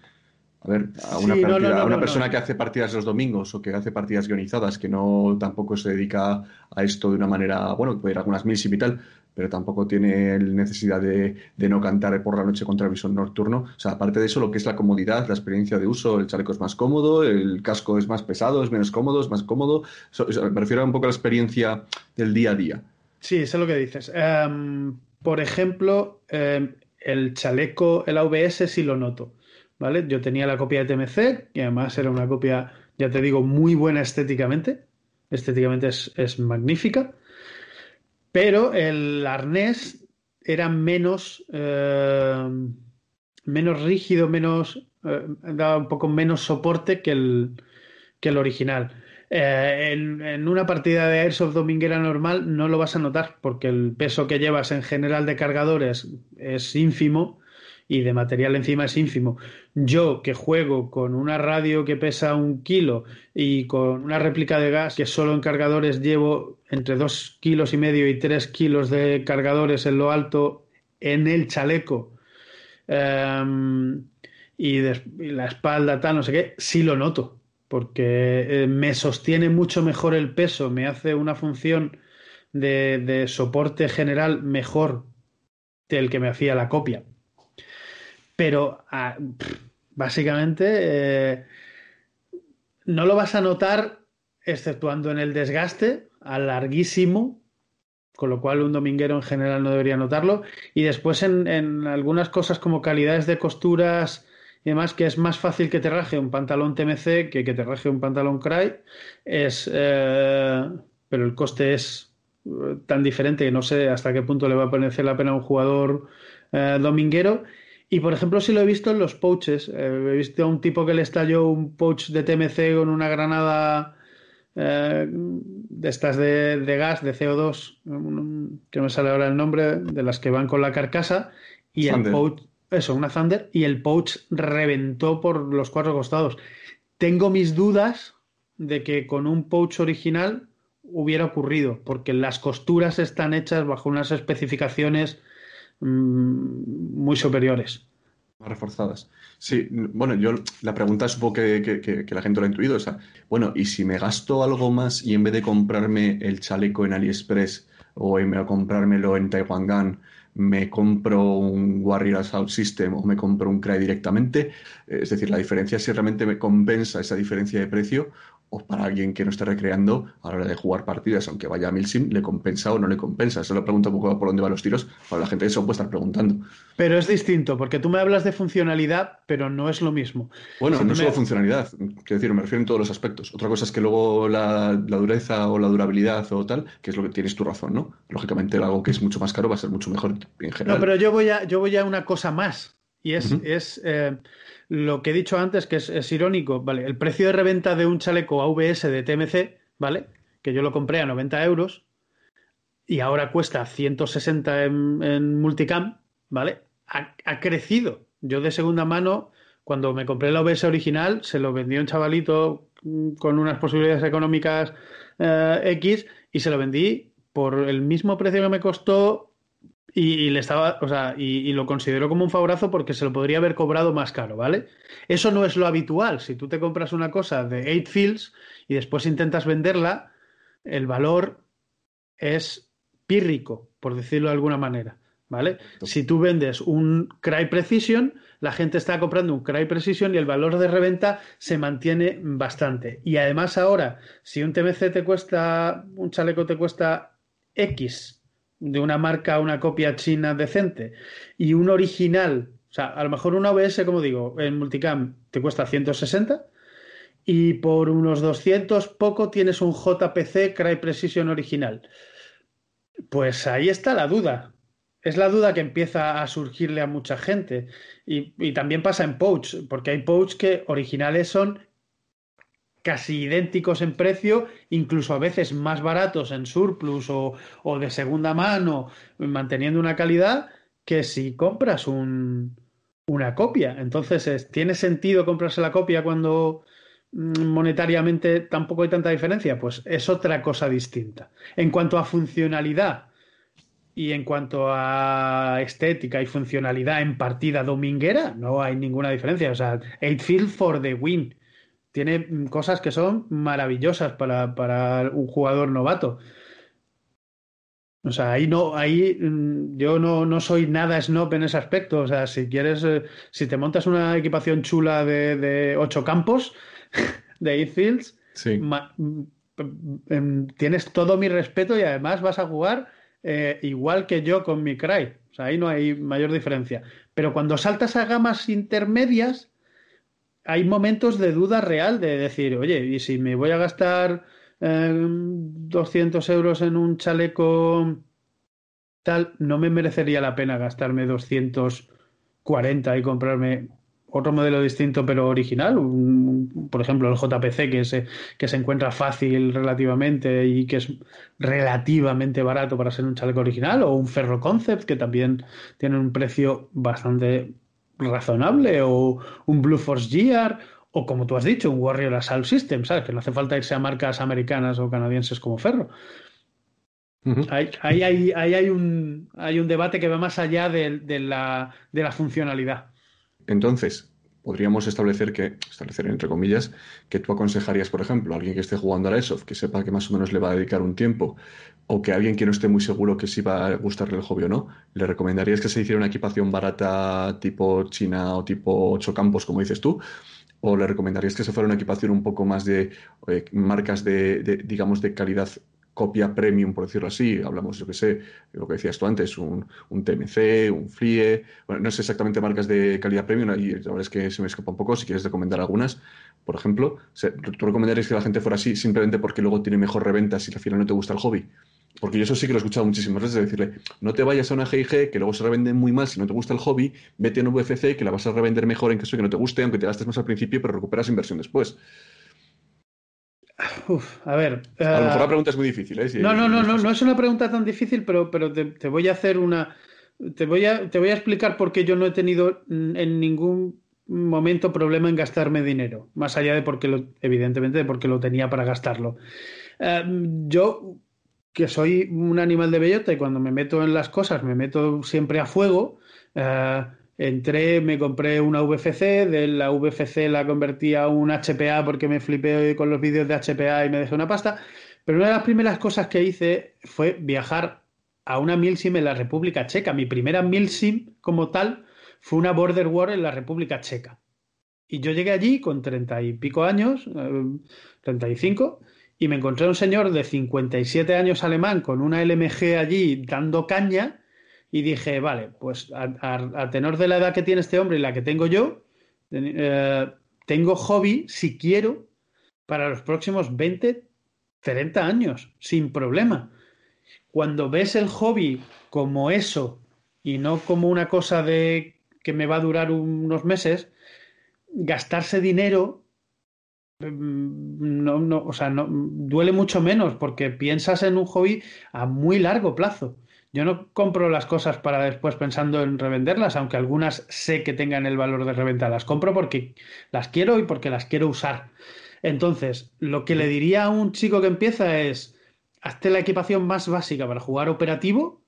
A ver, a una, a una persona que hace partidas los domingos o que hace partidas guionizadas, que no tampoco se dedica a esto de una manera, bueno, puede ir a algunas mil y tal, pero tampoco tiene necesidad de, no cantar por la noche contra el visor nocturno. O sea, aparte de eso, lo que es la comodidad, la experiencia de uso, el chaleco es más cómodo, el casco es más pesado, es menos cómodo, es más cómodo. me refiero a un poco a la experiencia del día a día.
Sí, sé lo que dices. Em, por ejemplo, em, el chaleco, el AVS sí lo noto. ¿Vale? Yo tenía la copia de TMC, y además era una copia, ya te digo, muy buena estéticamente. Estéticamente es magnífica pero el arnés era menos, eh, menos rígido, menos, eh, daba un poco menos soporte que el, que el original. Eh, en, en, una partida de Airsoft dominguera normal no lo vas a notar porque el peso que llevas en general de cargadores es ínfimo y de material encima es ínfimo. Yo que juego con una radio que pesa un kilo y con una réplica de gas que solo en cargadores llevo entre dos kilos y medio y tres kilos de cargadores en lo alto en el chaleco em, y, la espalda tal, no sé qué, sí lo noto porque eh, me sostiene mucho mejor el peso, me hace una función de, de soporte general mejor del que me hacía la copia. Pero ah, básicamente eh, no lo vas a notar exceptuando en el desgaste a larguísimo, con lo cual un dominguero en general no debería notarlo. Y después en, algunas cosas como calidades de costuras y demás, que es más fácil que te raje un pantalón TMC que que te raje un pantalón Cry, es, eh, pero el coste es eh, tan diferente que no sé hasta qué punto le va a parecer la pena a un jugador dominguero y por ejemplo, si lo he visto en los pouches, eh, he visto a un tipo que le estalló un pouch de TMC con una granada eh, de estas de, gas, de CO2, que no me sale ahora el nombre, de las que van con la carcasa, y el pouch, eso, una Thunder, y el pouch reventó por los cuatro costados. Tengo mis dudas de que con un pouch original hubiera ocurrido, porque las costuras están hechas bajo unas especificaciones Mm, muy superiores.
Más reforzadas. Sí, bueno, yo la pregunta supongo que, que, la gente lo ha intuido. O sea, bueno, y si me gasto algo más y en vez de comprarme el chaleco en AliExpress o en comprármelo en Taiwan me compro un Warrior Assault System o me compro un CRAE directamente. Es decir, la diferencia si realmente me compensa esa diferencia de precio o para alguien que no esté recreando a la hora de jugar partidas, aunque vaya a Milsim, ¿le compensa o no le compensa? Eso lo pregunto un poco por dónde van los tiros, para la gente eso puede estar preguntando.
Pero es distinto, porque tú me hablas de funcionalidad, pero no es lo mismo.
Bueno, no solo funcionalidad, quiero decir, me refiero en todos los aspectos. Otra cosa es que luego la, dureza o la durabilidad o tal, que es lo que tienes tu razón, ¿no? Lógicamente algo que es mucho más caro va a ser mucho mejor en general.
No, pero yo voy a, yo voy a una cosa más, y es, es eh, lo que he dicho antes, que es, irónico, ¿vale? El precio de reventa de un chaleco AVS de TMC, ¿vale? Que yo lo compré a 90 euros, y ahora cuesta 160 en, en multicam, ¿vale? Ha, crecido. Yo de segunda mano, cuando me compré la OBS original, se lo vendió un chavalito mm, con unas posibilidades económicas eh, X y se lo vendí por el mismo precio que me costó y, y, le estaba, o sea, y, y, lo considero como un favorazo porque se lo podría haber cobrado más caro, ¿vale? Eso no es lo habitual. Si tú te compras una cosa de 8 fields y después intentas venderla, el valor es pírrico, por decirlo de alguna manera, ¿vale? Si tú vendes un Cry Precision, la gente está comprando un Cry Precision y el valor de reventa se mantiene bastante. Y además ahora, si un TMC te cuesta, un chaleco te cuesta X de una marca, una copia china decente, y un original, o sea, a lo mejor una OBS, como digo, en multicam te cuesta 160 y por unos 200 poco tienes un JPC Cry Precision original. Pues ahí está la duda. Es la duda que empieza a surgirle a mucha gente. Y, y también pasa en Pouch, porque hay Pouch que originales son casi idénticos en precio, incluso a veces más baratos en surplus o, o de segunda mano, manteniendo una calidad, que si compras un, una copia. Entonces, es, ¿tiene sentido comprarse la copia cuando mm, monetariamente tampoco hay tanta diferencia? Pues es otra cosa distinta. En cuanto a funcionalidad y en cuanto a estética y funcionalidad en partida dominguera, no hay ninguna diferencia. O sea, 8 Field for the win tiene cosas que son maravillosas para, para un jugador novato. O sea, ahí no, ahí yo no, no, soy nada snob en ese aspecto. O sea, si quieres, eh, si te montas una equipación chula de, de ocho campos, de eight fields,
sí.
ma, tienes todo mi respeto y además vas a jugar eh, igual que yo con mi Cry. O sea, ahí no hay mayor diferencia. Pero cuando saltas a gamas intermedias, hay momentos de duda real de decir, oye, ¿y si me voy a gastar eh, 200 euros en un chaleco tal, no me merecería la pena gastarme 240 y comprarme otro modelo distinto pero original, un, por ejemplo el JPC que se, que se encuentra fácil relativamente y que es relativamente barato para ser un chaleco original, o un Ferro Concept que también tiene un precio bastante razonable o un Blue Force Gear o como tú has dicho, un Warrior Assault System, ¿sabes? Que no hace falta irse a marcas americanas o canadienses como Ferro. Uh -huh. Ahí, ahí, ahí, ahí, hay, un, hay un debate que va más allá de, de, la, de la funcionalidad.
Entonces, podríamos establecer que, establecer entre comillas, que tú aconsejarías, por ejemplo, a alguien que esté jugando a la ESOF, que sepa que más o menos le va a dedicar un tiempo, o que a alguien que no esté muy seguro que si va a gustarle el hobby o no, le recomendarías que se hiciera una equipación barata tipo China o tipo ocho campos, como dices tú, o le recomendarías que se fuera una equipación un poco más de eh, marcas de, digamos, de calidad copia premium, por decirlo así. Hablamos, yo que sé, lo que decías tú antes, un, un TMC, un FLIE. Bueno, no sé exactamente marcas de calidad premium y la verdad es que se me escapa un poco. Si quieres recomendar algunas, por ejemplo, ¿tú recomendarías que la gente fuera así simplemente porque luego tiene mejor reventa si al final no te gusta el hobby? Porque yo eso sí que lo he escuchado muchísimas veces, de decirle, no te vayas a una GIG que luego se revende muy mal si no te gusta el hobby, vete a un UFC que la vas a revender mejor en caso de que no te guste, aunque te gastes más al principio, pero recuperas inversión después.
Uf, a ver.
Uh, a lo mejor la pregunta es muy difícil, ¿eh? Si
no, no, no, no, no es una pregunta tan difícil, pero, pero te, te, voy a hacer una. Te voy, a, te voy a explicar por qué yo no he tenido en ningún momento problema en gastarme dinero, más allá de porque lo, evidentemente, de porque lo tenía para gastarlo. Uh, yo, que soy un animal de bellota y cuando me meto en las cosas me meto siempre a fuego. Uh, Entré, me compré una VFC, de la VFC la convertí a un HPA porque me flipé con los vídeos de HPA y me dejé una pasta. Pero una de las primeras cosas que hice fue viajar a una Milsim en la República Checa. Mi primera Milsim como tal fue una Border War en la República Checa. Y yo llegué allí con treinta y pico años, treinta y cinco, y me encontré a un señor de 57 años alemán con una LMG allí dando caña y dije, vale, pues a, tenor de la edad que tiene este hombre y la que tengo yo, eh, tengo hobby, si quiero, para los próximos 20, 30 años, sin problema. Cuando ves el hobby como eso y no como una cosa de que me va a durar unos meses, gastarse dinero mm, no, no, o sea, no, duele mucho menos porque piensas en un hobby a muy largo plazo. Yo no compro las cosas para después pensando en revenderlas, aunque algunas sé que tengan el valor de reventa. Las compro porque las quiero y porque las quiero usar. Entonces, lo que le diría a un chico que empieza es, hazte la equipación más básica para jugar operativo,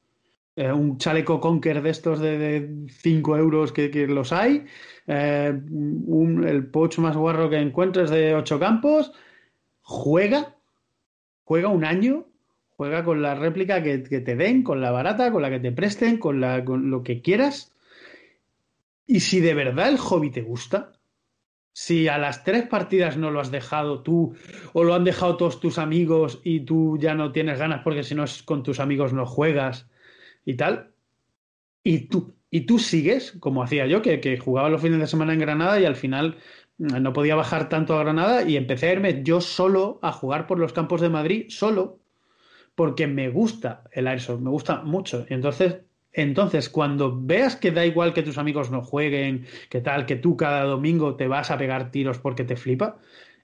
eh, un chaleco Conquer de estos de 5 euros que, los hay, eh, el pouch más guarro que encuentres de 8 campos, juega, juega un año, juega con la réplica que, te den, con la barata, con la que te presten, con, lo que quieras. Y si de verdad el hobby te gusta, si a las tres partidas no lo has dejado tú o lo han dejado todos tus amigos y tú ya no tienes ganas porque si no es con tus amigos no juegas y tal, y tú, y tú sigues, como hacía yo, que, que jugaba los fines de semana en Granada y al final mm, no podía bajar tanto a Granada y empecé a irme yo solo a jugar por los campos de Madrid, solo, porque me gusta el Airsoft, me gusta mucho. Entonces entonces, cuando veas que da igual que tus amigos no jueguen, que tal, que tú cada domingo te vas a pegar tiros porque te flipa,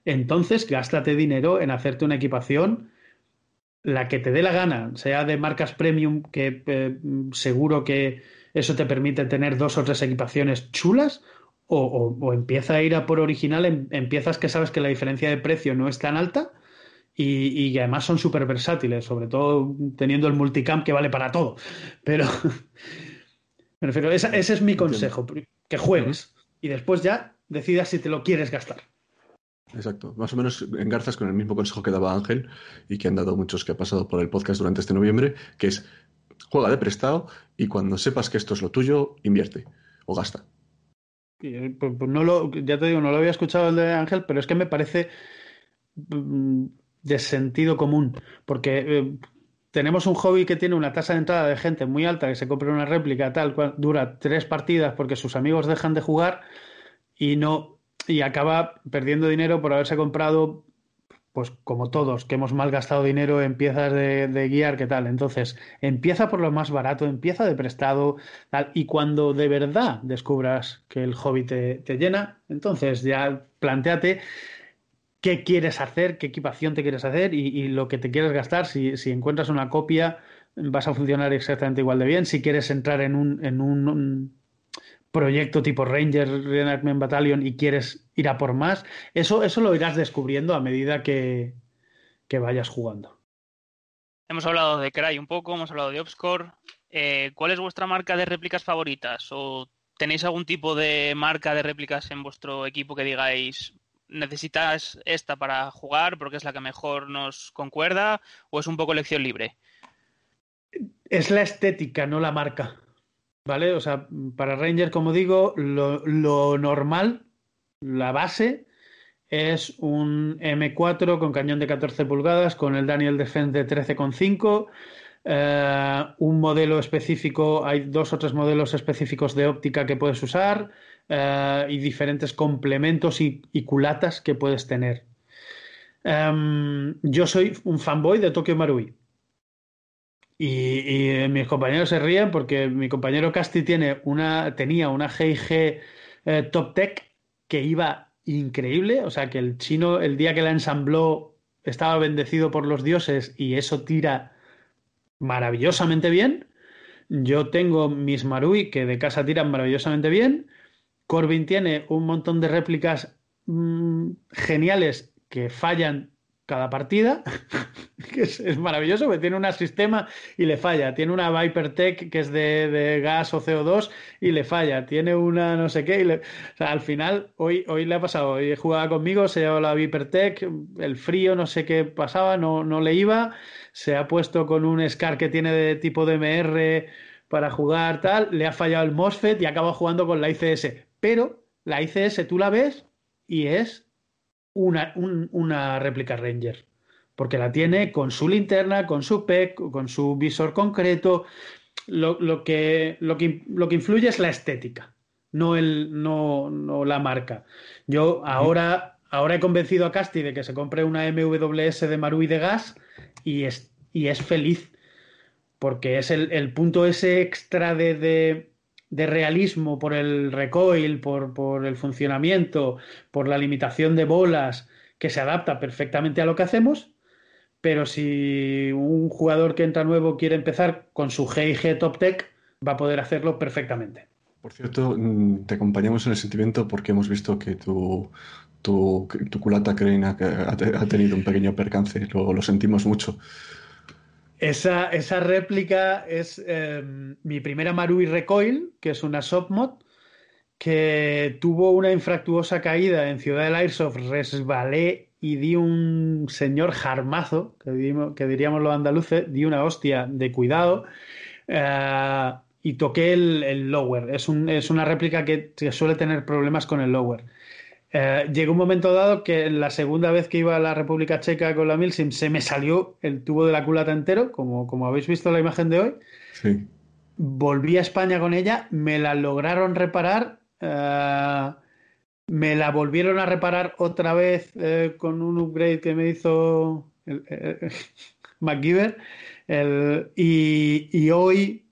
entonces gástate dinero en hacerte una equipación la que te dé la gana, sea de marcas premium, que eh, seguro que eso te permite tener dos o tres equipaciones chulas, o, empieza a ir a por original, en, em, empiezas que sabes que la diferencia de precio no es tan alta y, además son súper versátiles, sobre todo teniendo el multicamp que vale para todo. Pero me refiero, ese es mi consejo, que juegues y después ya decidas si te lo quieres gastar.
Exacto, más o menos engarzas con el mismo consejo que daba Ángel y que han dado muchos que ha pasado por el podcast durante este noviembre, que es juega de prestado y cuando sepas que esto es lo tuyo, invierte o gasta.
Eh, pues, pues no lo, ya te digo, no lo había escuchado el de Ángel, pero es que me parece mm, de sentido común, porque eh, tenemos un hobby que tiene una tasa de entrada de gente muy alta que se compra una réplica tal cual dura tres partidas porque sus amigos dejan de jugar y no y acaba perdiendo dinero por haberse comprado pues como todos, que hemos malgastado dinero en piezas de, guiar, ¿qué tal? Entonces, empieza por lo más barato, empieza de prestado, tal, y cuando de verdad descubras que el hobby te, te llena, entonces ya planteate qué quieres hacer, qué equipación te quieres hacer y, lo que te quieres gastar. Si, encuentras una copia, vas a funcionar exactamente igual de bien. Si quieres entrar en un, proyecto tipo Ranger Reenactment Battalion y quieres ir a por más, eso, eso lo irás descubriendo a medida que, vayas jugando.
Hemos hablado de Cry un poco, hemos hablado de Obscore. Eh, ¿Cuál es vuestra marca de réplicas favoritas? ¿O tenéis algún tipo de marca de réplicas en vuestro equipo que digáis, necesitas esta para jugar porque es la que mejor nos concuerda o es un poco elección libre?
Es la estética, no la marca. ¿Vale? O sea, para Ranger, como digo, lo, normal, la base, es un M4 con cañón de 14 pulgadas, con el Daniel Defense de 13,5. Eh, un modelo específico, hay dos o tres modelos específicos de óptica que puedes usar. Eh, y diferentes complementos y, culatas que puedes tener. Em, yo soy un fanboy de Tokyo Marui. Y, mis compañeros se ríen porque mi compañero Casti tiene una, tenía una GIG eh, Top Tech que iba increíble. O sea, que el chino, el día que la ensambló, estaba bendecido por los dioses y eso tira maravillosamente bien. Yo tengo mis Marui que de casa tiran maravillosamente bien. Corbin tiene un montón de réplicas mm, geniales que fallan cada partida, que es, maravilloso, porque tiene un sistema y le falla. Tiene una Viper Tech que es de, gas o CO2 y le falla. Tiene una no sé qué. Y o sea, al final, hoy, hoy le ha pasado. Hoy jugaba conmigo, se llevó la Viper Tech, el frío, no sé qué pasaba, no, no le iba. Se ha puesto con un SCAR que tiene de tipo DMR para jugar tal, le ha fallado el MOSFET y acaba jugando con la ICS pero la ICS tú la ves y es una, una réplica Ranger, porque la tiene con su linterna, con su PEC, con su visor concreto. Lo, que, lo, que, lo que influye es la estética, no, el, no, no la marca. Yo ahora, ahora he convencido a Casti de que se compre una MWS de Marui de gas y es, y es feliz, porque es el, el punto ese extra de de realismo por el recoil, por, por, el funcionamiento, por la limitación de bolas que se adapta perfectamente a lo que hacemos, pero si un jugador que entra nuevo quiere empezar con su G&G Top Tech, va a poder hacerlo perfectamente.
Por cierto, mm, te acompañamos en el sentimiento porque hemos visto que tu, tu, culata crane ha, tenido un pequeño percance, lo, sentimos mucho.
Esa, esa réplica es em, mi primera Marui Recoil, que es una submod, que tuvo una infractuosa caída en Ciudad del Airsoft, resbalé y di un señor jarmazo, que, diríamos los andaluces, di una hostia de cuidado. Eh, y toqué el, lower. Es, una réplica que, suele tener problemas con el lower. Eh, llegó un momento dado que la segunda vez que iba a la República Checa con la Milsim se me salió el tubo de la culata entero, como, como habéis visto en la imagen de hoy.
Sí.
Volví a España con ella, me la lograron reparar. Eh, me la volvieron a reparar otra vez eh, con un upgrade que me hizo MacGyver. y, y hoy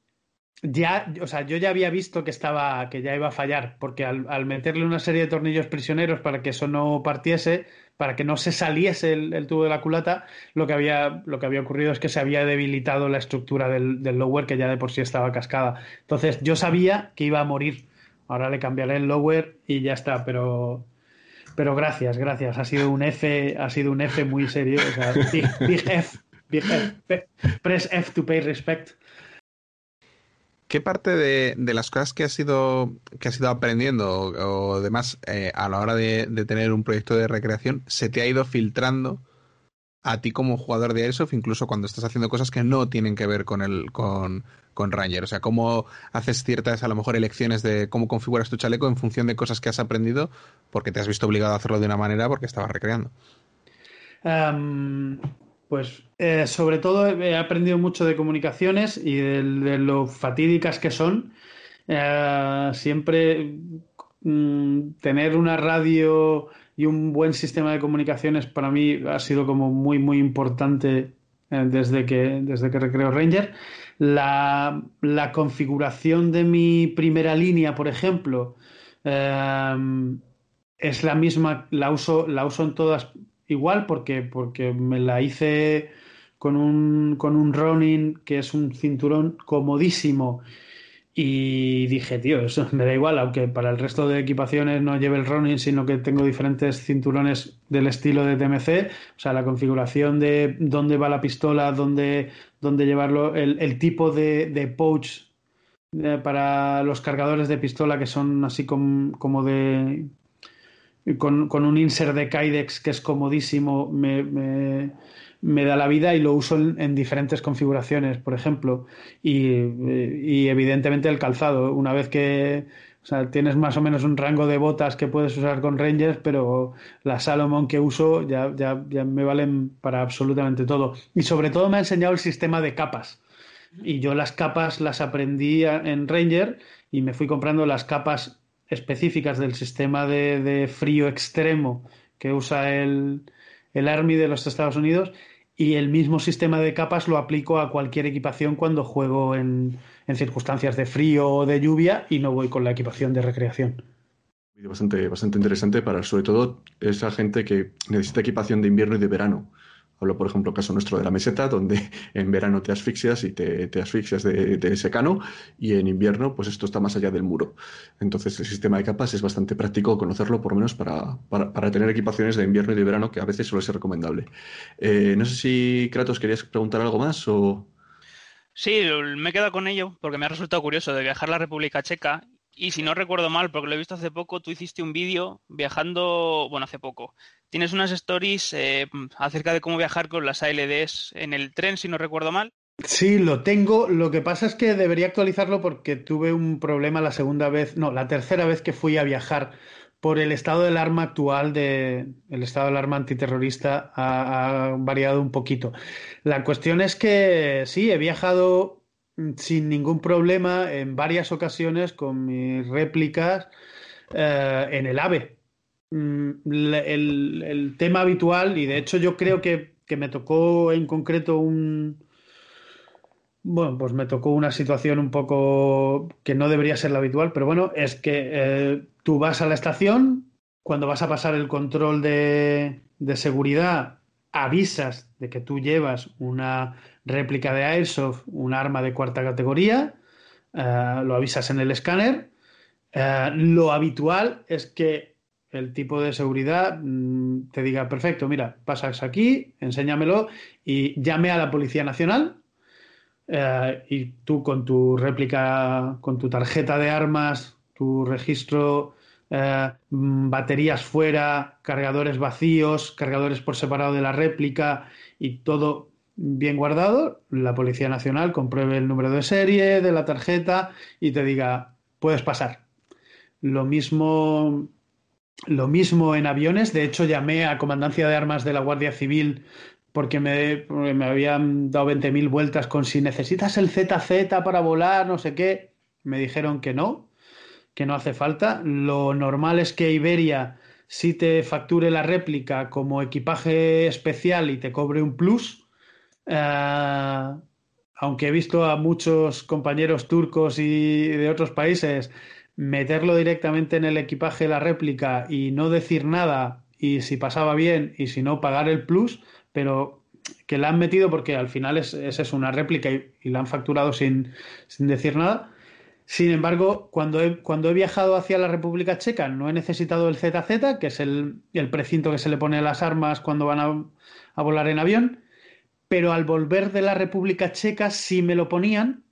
ya, o sea, yo ya había visto que estaba, que ya iba a fallar, porque al, meterle una serie de tornillos prisioneros para que eso no partiese, para que no se saliese el, tubo de la culata, lo que había, lo que había ocurrido es que se había debilitado la estructura del, lower que ya de por sí estaba cascada. Entonces yo sabía que iba a morir. Ahora le cambiaré el lower y ya está, pero pero gracias, gracias. Ha sido un F, ha sido un F muy serio. O big F. Press F to pay respect.
¿Qué parte de, las cosas que has ido, que has ido aprendiendo o, demás eh, a la hora de, tener un proyecto de recreación se te ha ido filtrando a ti como jugador de Airsoft, incluso cuando estás haciendo cosas que no tienen que ver con el con, con Ranger? O sea, cómo haces ciertas, a lo mejor, elecciones de cómo configuras tu chaleco en función de cosas que has aprendido porque te has visto obligado a hacerlo de una manera porque estabas recreando.
Pues eh, sobre todo he aprendido mucho de comunicaciones y de, lo fatídicas que son. Eh, siempre mm, tener una radio y un buen sistema de comunicaciones para mí ha sido como muy muy importante eh, desde que desde que recreo Ranger. La, configuración de mi primera línea, por ejemplo, es la misma, la uso, la uso en todas igual porque, porque me la hice con un, con un Ronin que es un cinturón comodísimo. Y dije, tío, eso me da igual, aunque para el resto de equipaciones no lleve el Ronin, sino que tengo diferentes cinturones del estilo de TMC, o sea, la configuración de dónde va la pistola, dónde, dónde llevarlo, el, tipo de, de pouch eh, para los cargadores de pistola que son así como de con, un insert de Kydex que es comodísimo, me, da la vida y lo uso en, diferentes configuraciones, por ejemplo. Y, evidentemente el calzado. Una vez que tienes más o menos un rango de botas que puedes usar con Rangers, pero la Salomon que uso ya, ya me valen para absolutamente todo. Y sobre todo me ha enseñado el sistema de capas. Y yo las capas las aprendí en Ranger y me fui comprando las capas específicas del sistema de, frío extremo que usa el, el, Army de los Estados Unidos y el mismo sistema de capas lo aplico a cualquier equipación cuando juego en, en circunstancias de frío o de lluvia y no voy con la equipación de recreación.
Bastante, bastante interesante para sobre todo esa gente que necesita equipación de invierno y de verano Hablo, por ejemplo, caso nuestro de la meseta, donde en verano te asfixias y te, asfixias de, secano y en invierno, pues esto está más allá del muro. Entonces, el sistema de capas es bastante práctico conocerlo, por lo menos para, para, tener equipaciones de invierno y de verano, que a veces suele ser recomendable. Eh, no sé si, Kratos, querías preguntar algo más o...
Sí, me he quedado con ello porque me ha resultado curioso de viajar a la República Checa y si no recuerdo mal, porque lo he visto hace poco, tú hiciste un vídeo viajando, bueno, hace poco, Tienes unas stories eh, acerca de cómo viajar con las ALDs en el tren, si no recuerdo mal.
Sí, lo tengo. Lo que pasa es que debería actualizarlo porque tuve un problema la segunda vez, no, la tercera vez que fui a viajar por el estado del arma actual, de, el estado del arma antiterrorista ha, variado un poquito. La cuestión es que sí, he viajado sin ningún problema en varias ocasiones con mis réplicas eh, en el AVE. Mm, el, tema habitual, y de hecho yo creo que, me tocó en concreto un... Bueno, pues me tocó una situación un poco que no debería ser la habitual, pero bueno, es que eh, tú vas a la estación, cuando vas a pasar el control de seguridad avisas de que tú llevas una réplica de Airsoft, un arma de cuarta categoría, eh, lo avisas en el escáner. Eh, lo habitual es que el tipo de seguridad mm, te diga, perfecto, mira, pasas aquí, enséñamelo y llame a la Policía Nacional eh, y tú con tu réplica, con tu tarjeta de armas, tu registro, mm, baterías fuera, cargadores vacíos, cargadores por separado de la réplica y todo bien guardado, la Policía Nacional compruebe el número de serie de la tarjeta y te diga, puedes pasar. Lo mismo, lo mismo en aviones. De hecho, llamé a Comandancia de Armas de la Guardia Civil porque me, me habían dado 20.000 vueltas con si necesitas el ZZ para volar, no sé qué. Me dijeron que no, que no hace falta. Lo normal es que Iberia sí te facture la réplica como equipaje especial y te cobre un plus eh, aunque he visto a muchos compañeros turcos y de otros países meterlo directamente en el equipaje la réplica y no decir nada y si pasaba bien y si no pagar el plus, pero que la han metido porque al final es, es, una réplica y, la han facturado sin, sin, decir nada. Sin embargo, cuando he, cuando he viajado hacia la República Checa no he necesitado el ZZ, que es el, el precinto que se le pone a las armas cuando van a, a volar en avión pero al volver de la República Checa sí me lo ponían,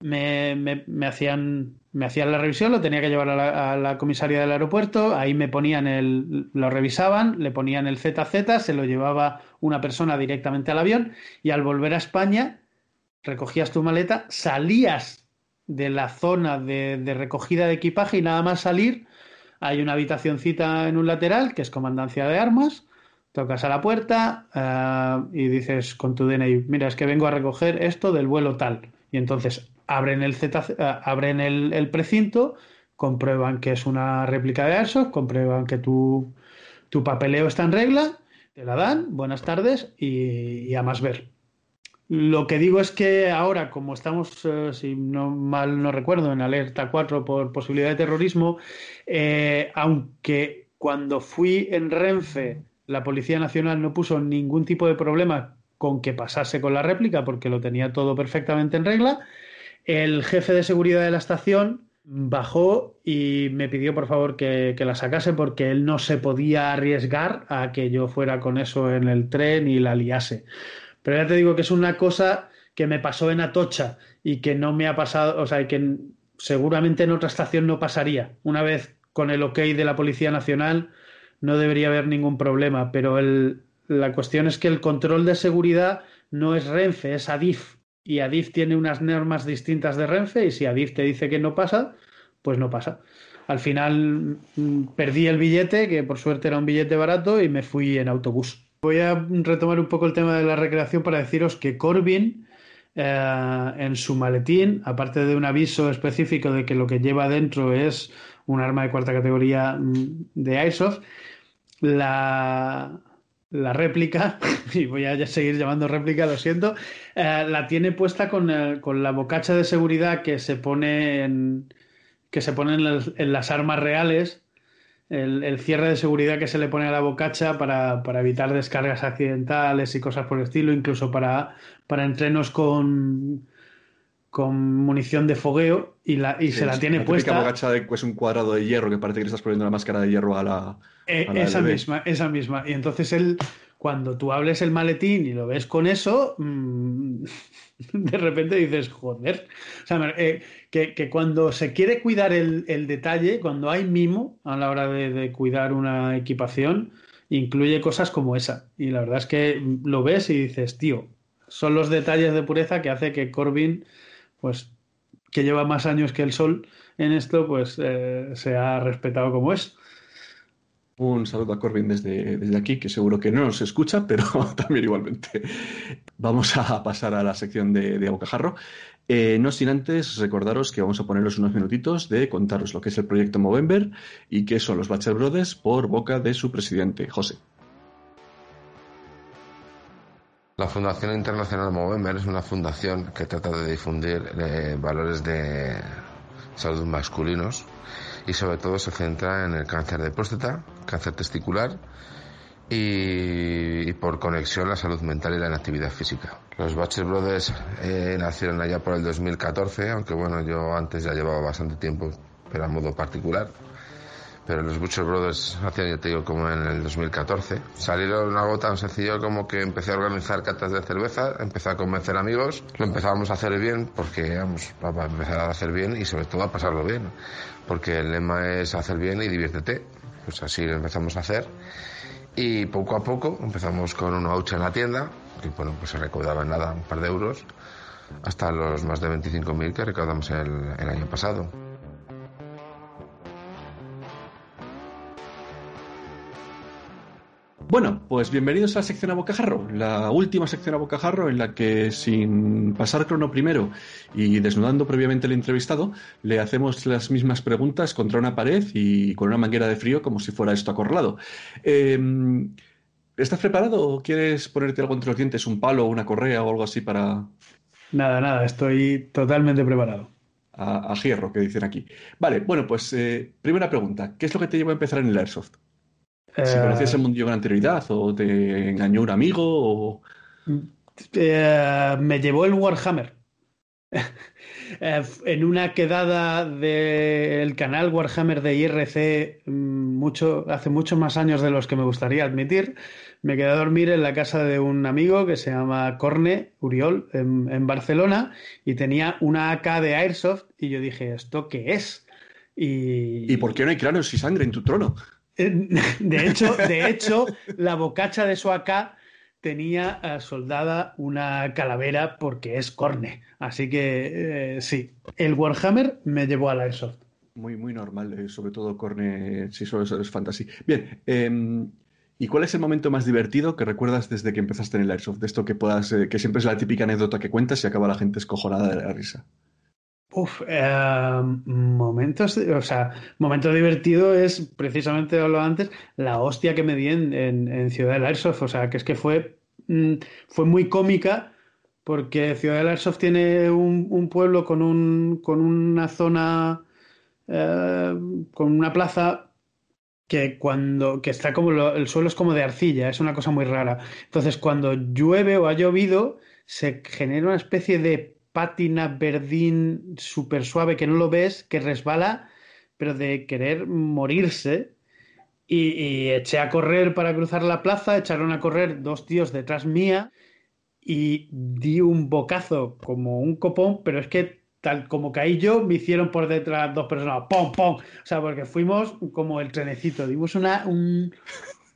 me, hacían, me hacían la revisión, lo tenía que llevar a la, comisaría del aeropuerto, ahí me ponían el, lo revisaban, le ponían el ZZ, se lo llevaba una persona directamente al avión y al volver a España recogías tu maleta, salías de la zona de, de recogida de equipaje y nada más salir hay una habitacioncita en un lateral que es comandancia de armas tocas a la puerta eh, y dices con tu DNI, mira, es que vengo a recoger esto del vuelo tal. Y entonces abren el, eh, abren el, precinto, comprueban que es una réplica de Airsoft, comprueban que tu, tu papeleo está en regla, te la dan, buenas tardes y, a más ver. Lo que digo es que ahora, como estamos, eh, si no mal no recuerdo, en alerta 4 por posibilidad de terrorismo, aunque cuando fui en Renfe la Policía Nacional no puso ningún tipo de problema con que pasase con la réplica porque lo tenía todo perfectamente en regla. El jefe de seguridad de la estación bajó y me pidió por favor que, la sacase porque él no se podía arriesgar a que yo fuera con eso en el tren y la liase. Pero ya te digo que es una cosa que me pasó en Atocha y que no me ha pasado, o sea, que seguramente en otra estación no pasaría. Una vez con el ok de la Policía Nacional, no debería haber ningún problema, pero el, la cuestión es que el control de seguridad no es Renfe, es Adif. Y Adif tiene unas normas distintas de Renfe y si Adif te dice que no pasa, pues no pasa. Al final mm, perdí el billete, que por suerte era un billete barato, y me fui en autobús. Voy a retomar un poco el tema de la recreación para deciros que Corbin eh, en su maletín, aparte de un aviso específico de que lo que lleva dentro es un arma de cuarta categoría mm, de Airsoft, la, la réplica, y voy a seguir llamando réplica, lo siento, eh, la tiene puesta con, con, la bocacha de seguridad que se pone en, que se pone en, las armas reales, el, el, cierre de seguridad que se le pone a la bocacha para, para, evitar descargas accidentales y cosas por el estilo, incluso para, para entrenos con, con munición de fogueo y, la, y se la tiene puesta.
La bocacha de, pues, un cuadrado de hierro que parece que le estás poniendo la máscara de hierro a la,
eh, esa misma, esa misma. Y entonces él, cuando tú hables el maletín y lo ves con eso, mm, de repente dices, joder. O sea, eh, que, cuando se quiere cuidar el, detalle, cuando hay mimo a la hora de, cuidar una equipación, incluye cosas como esa. Y la verdad es que lo ves y dices, tío, son los detalles de pureza que hace que Corbin, pues, que lleva más años que el sol en esto, pues eh, se ha respetado como es.
Un saludo a Corbin desde, desde aquí, que seguro que no nos escucha, pero también igualmente. Vamos a pasar a la sección de, de Abocajarro. Eh, no sin antes recordaros que vamos a poneros unos minutitos de contaros lo que es el proyecto Movember y qué son los Bachelor Brothers por boca de su presidente, José.
La Fundación Internacional Movember es una fundación que trata de difundir eh, valores de salud masculinos y sobre todo se centra en el cáncer de próstata, cáncer testicular y, por conexión la salud mental y la inactividad física. Los Bachelor Brothers eh, nacieron allá por el 2014, aunque bueno, yo antes ya llevaba bastante tiempo, pero a modo particular. Pero los Butcher Brothers hacían, ya te digo, como en el 2014. Salieron algo tan sencillo como que empecé a organizar catas de cerveza, empecé a convencer amigos, lo empezábamos a hacer bien, porque vamos, para empezar a hacer bien y sobre todo a pasarlo bien. Porque el lema es hacer bien y diviértete. Pues así lo empezamos a hacer. Y poco a poco empezamos con una hucha en la tienda, y bueno, pues se recaudaba en nada un par de euros, hasta los más de 25.000 que recaudamos el año pasado.
Bueno, pues bienvenidos a la sección a bocajarro, la última sección a bocajarro en la que sin pasar crono primero y desnudando previamente el entrevistado, le hacemos las mismas preguntas contra una pared y con una manguera de frío como si fuera esto acorralado. Em, ¿Estás preparado o quieres ponerte algo entre los dientes, un palo, una correa o algo así para...?
Nada, nada, estoy totalmente preparado.
A, hierro, que dicen aquí. Vale, bueno, pues eh, primera pregunta. ¿Qué es lo que te llevó a empezar en el Airsoft? Si conocías el mundillo con anterioridad o te engañó un amigo o...
Eh, me llevó el Warhammer. Eh, en una quedada del canal Warhammer de IRC mm, mucho, hace muchos más años de los que me gustaría admitir, me quedé a dormir en la casa de un amigo que se llama Corne Uriol en, Barcelona y tenía una AK de Airsoft y yo dije, ¿esto qué es?
Y... ¿Y por qué no hay cráneos y sangre en tu trono?
De hecho, de hecho, la bocacha de AK tenía eh, soldada una calavera porque es corne. Así que eh, sí, el Warhammer me llevó a la Airsoft.
Muy, muy normal, eh, sobre todo corne, si solo es fantasy. Bien, em, ¿y cuál es el momento más divertido que recuerdas desde que empezaste en el Airsoft? De esto que puedas, que siempre es la típica anécdota que cuentas y acaba la gente escojonada de la risa.
Uf, eh, momentos, o sea, momento divertido es precisamente, lo antes, la hostia que me di en, Ciudad del Airsoft, o sea, que es que fue, mm, fue muy cómica porque Ciudad del Airsoft tiene un, pueblo con, un, con una zona, eh, con una plaza que cuando que está como el suelo es como de arcilla, es una cosa muy rara. Entonces, cuando llueve o ha llovido, se genera una especie de pátina verdín súper suave que no lo ves, que resbala, pero de querer morirse. Y, eché a correr para cruzar la plaza, echaron a correr dos tíos detrás mía y di un bocazo como un copón, pero es que tal como caí yo, me hicieron por detrás dos personas, ¡pum, pum! O sea, porque fuimos como el trenecito, dimos una, un,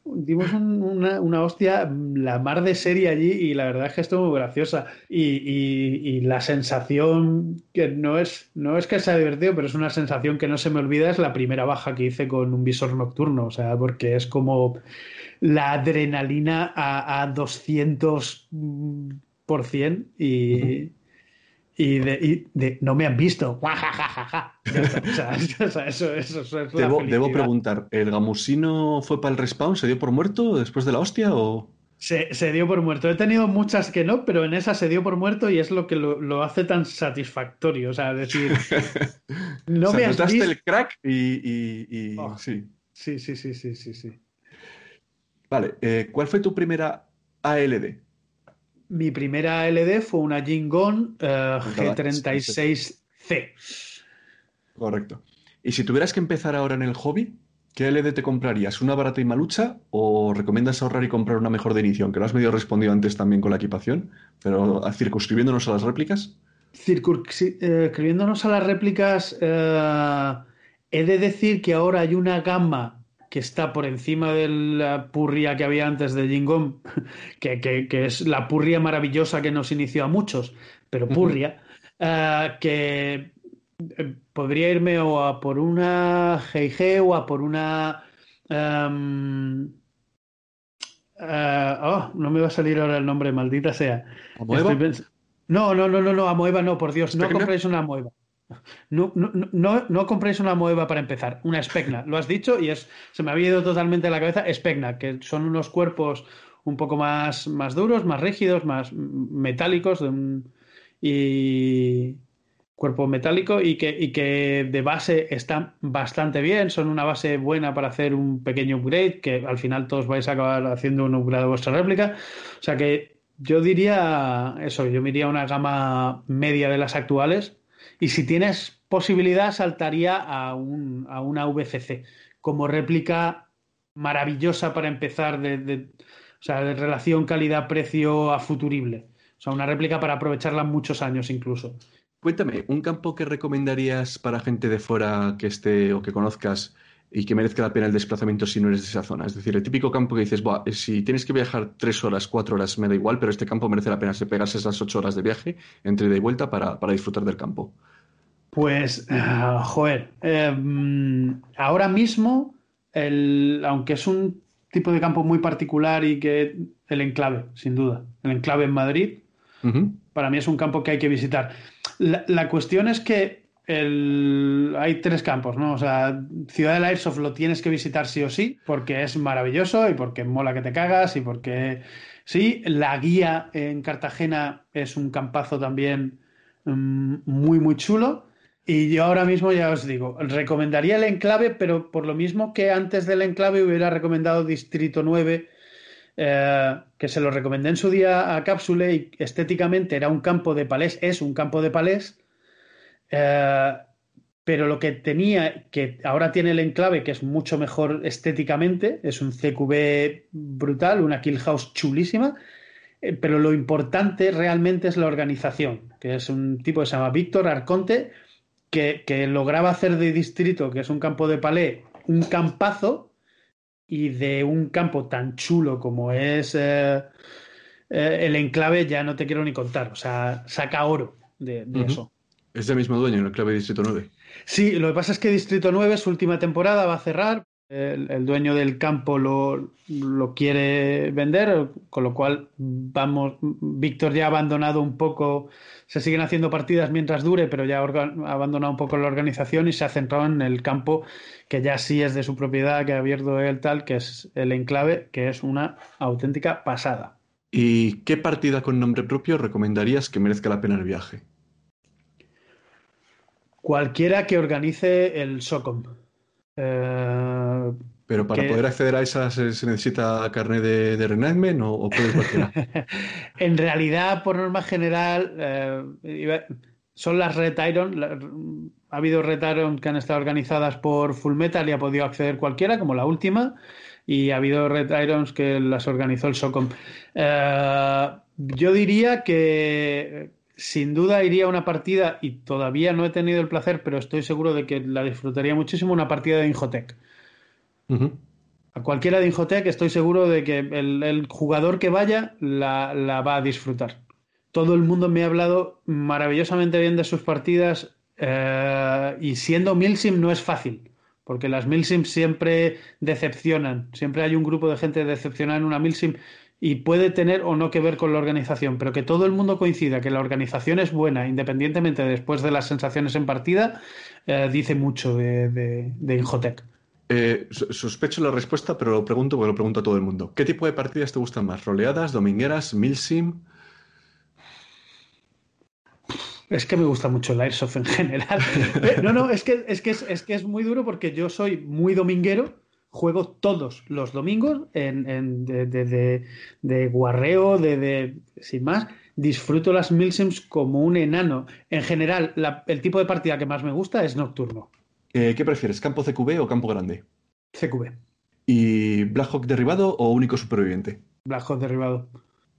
dimos una, una, hostia, la mar de serie allí y la verdad es que estuvo muy graciosa. Y, la sensación que no es, no es que sea divertido, pero es una sensación que no se me olvida, es la primera baja que hice con un visor nocturno, o sea, porque es como la adrenalina a, a 200% y y de, no me han visto.
debo, preguntar, ¿el gamusino fue para el respawn? ¿Se dio por muerto después de la hostia o...?
Se, dio por muerto. He tenido muchas que no, pero en esa se dio por muerto y es lo que lo, hace tan satisfactorio. O sea, decir,
no me has visto... el crack y... Oh. sí.
sí. Sí, sí, sí, sí, sí,
Vale, eh, ¿cuál fue tu primera ALD?
Mi primera LD fue una Jingon uh, G36C.
Correcto. Y si tuvieras que empezar ahora en el hobby, ¿qué LD te comprarías? ¿Una barata y malucha o recomiendas ahorrar y comprar una mejor de inicio? Aunque lo has medio respondido antes también con la equipación, pero circunscribiéndonos a las réplicas.
Circunscribiéndonos a las réplicas, eh, he de decir que ahora hay una gama que está por encima de la purria que había antes de Jingom, que, que, es la purria maravillosa que nos inició a muchos, pero purria, eh, que eh, podría irme o a por una GIG o a por una... Em, eh, oh, no me va a salir ahora el nombre, maldita sea. No, no, no, no, no, Amoeba no, por Dios, no compréis una Amoeba. No, no, no, no compréis una Moeva para empezar, una Specna. Lo has dicho y es, se me había ido totalmente de la cabeza. Specna, que son unos cuerpos un poco más, más duros, más rígidos, más metálicos. y cuerpo metálico y que, y que de base están bastante bien, son una base buena para hacer un pequeño upgrade, que al final todos vais a acabar haciendo un upgrade de vuestra réplica. O sea que yo diría eso, yo me a una gama media de las actuales y si tienes posibilidad saltaría a, un, a una VCC como réplica maravillosa para empezar de, o sea, de relación calidad-precio a futurible. O sea, una réplica para aprovecharla muchos años incluso.
Cuéntame, ¿un campo que recomendarías para gente de fuera que esté o que conozcas y que merezca la pena el desplazamiento si no eres de esa zona? Es decir, el típico campo que dices, si tienes que viajar tres horas, cuatro horas, me da igual, pero este campo merece la pena se pegarse esas ocho horas de viaje entre ida y vuelta para, para disfrutar del campo.
Pues, uh, joder, eh, ahora mismo, el, aunque es un tipo de campo muy particular y que el enclave, sin duda, el enclave en Madrid, uh -huh. para mí es un campo que hay que visitar. La, la cuestión es que hay tres campos, ¿no? O sea, Ciudad del Airsoft lo tienes que visitar sí o sí, porque es maravilloso y porque mola que te cagas y porque sí, la guía en Cartagena es un campazo también um, muy, muy chulo. Y yo ahora mismo ya os digo, recomendaría el enclave, pero por lo mismo que antes del enclave hubiera recomendado Distrito 9, eh, que se lo recomendé en su día a Cápsule y estéticamente era un campo de palés, es un campo de palés, eh, pero lo que tenía, que ahora tiene el enclave, que es mucho mejor estéticamente, es un CQB brutal, una kill house chulísima, eh, pero lo importante realmente es la organización, que es un tipo que se llama Víctor Arconte, que, que, lograba hacer de distrito, que es un campo de palé, un campazo, y de un campo tan chulo como es eh, eh, el enclave, ya no te quiero ni contar. O sea, saca oro de, de uh -huh. eso.
Es del mismo dueño, el enclave de Distrito 9.
Sí, lo que pasa es que Distrito 9, su última temporada, va a cerrar. El, el dueño del campo lo, lo, quiere vender, con lo cual vamos. Víctor ya ha abandonado un poco. Se siguen haciendo partidas mientras dure, pero ya ha abandonado un poco la organización y se ha centrado en el campo que ya sí es de su propiedad, que ha abierto él tal, que es el enclave, que es una auténtica pasada.
¿Y qué partida con nombre propio recomendarías que merezca la pena el viaje?
Cualquiera que organice el SOCOM. Eh,
Pero para que... poder acceder a esas se necesita carnet de, de o, o puede cualquiera.
en realidad, por norma general, eh, son las Red Iron. La, ha habido Red Iron que han estado organizadas por Full Metal y ha podido acceder cualquiera, como la última. Y ha habido Red Irons que las organizó el SOCOM. Eh, yo diría que sin duda iría a una partida, y todavía no he tenido el placer, pero estoy seguro de que la disfrutaría muchísimo, una partida de Infotec. Uh -huh. A cualquiera de Infotec estoy seguro de que el, el jugador que vaya la, la, va a disfrutar. Todo el mundo me ha hablado maravillosamente bien de sus partidas eh, y siendo Milsim no es fácil, porque las Milsim siempre decepcionan, siempre hay un grupo de gente decepcionada en una Milsim y puede tener o no que ver con la organización, pero que todo el mundo coincida que la organización es buena, independientemente después de las sensaciones en partida, eh, dice mucho de, de, de Injotec.
Eh, sospecho la respuesta, pero lo pregunto porque lo pregunto a todo el mundo. ¿Qué tipo de partidas te gustan más? ¿Roleadas, domingueras, milsim?
Es que me gusta mucho el Airsoft en general. no, no, es que es, que es, es que es muy duro porque yo soy muy dominguero juego todos los domingos en, en de, de, de, de, guarreo, de, sin más. Disfruto las Milsims como un enano. En general, la, el tipo de partida que más me gusta es nocturno.
Eh, ¿Qué prefieres, campo CQB o campo grande?
CQB.
¿Y Black Hawk derribado o único superviviente?
Black Hawk derribado.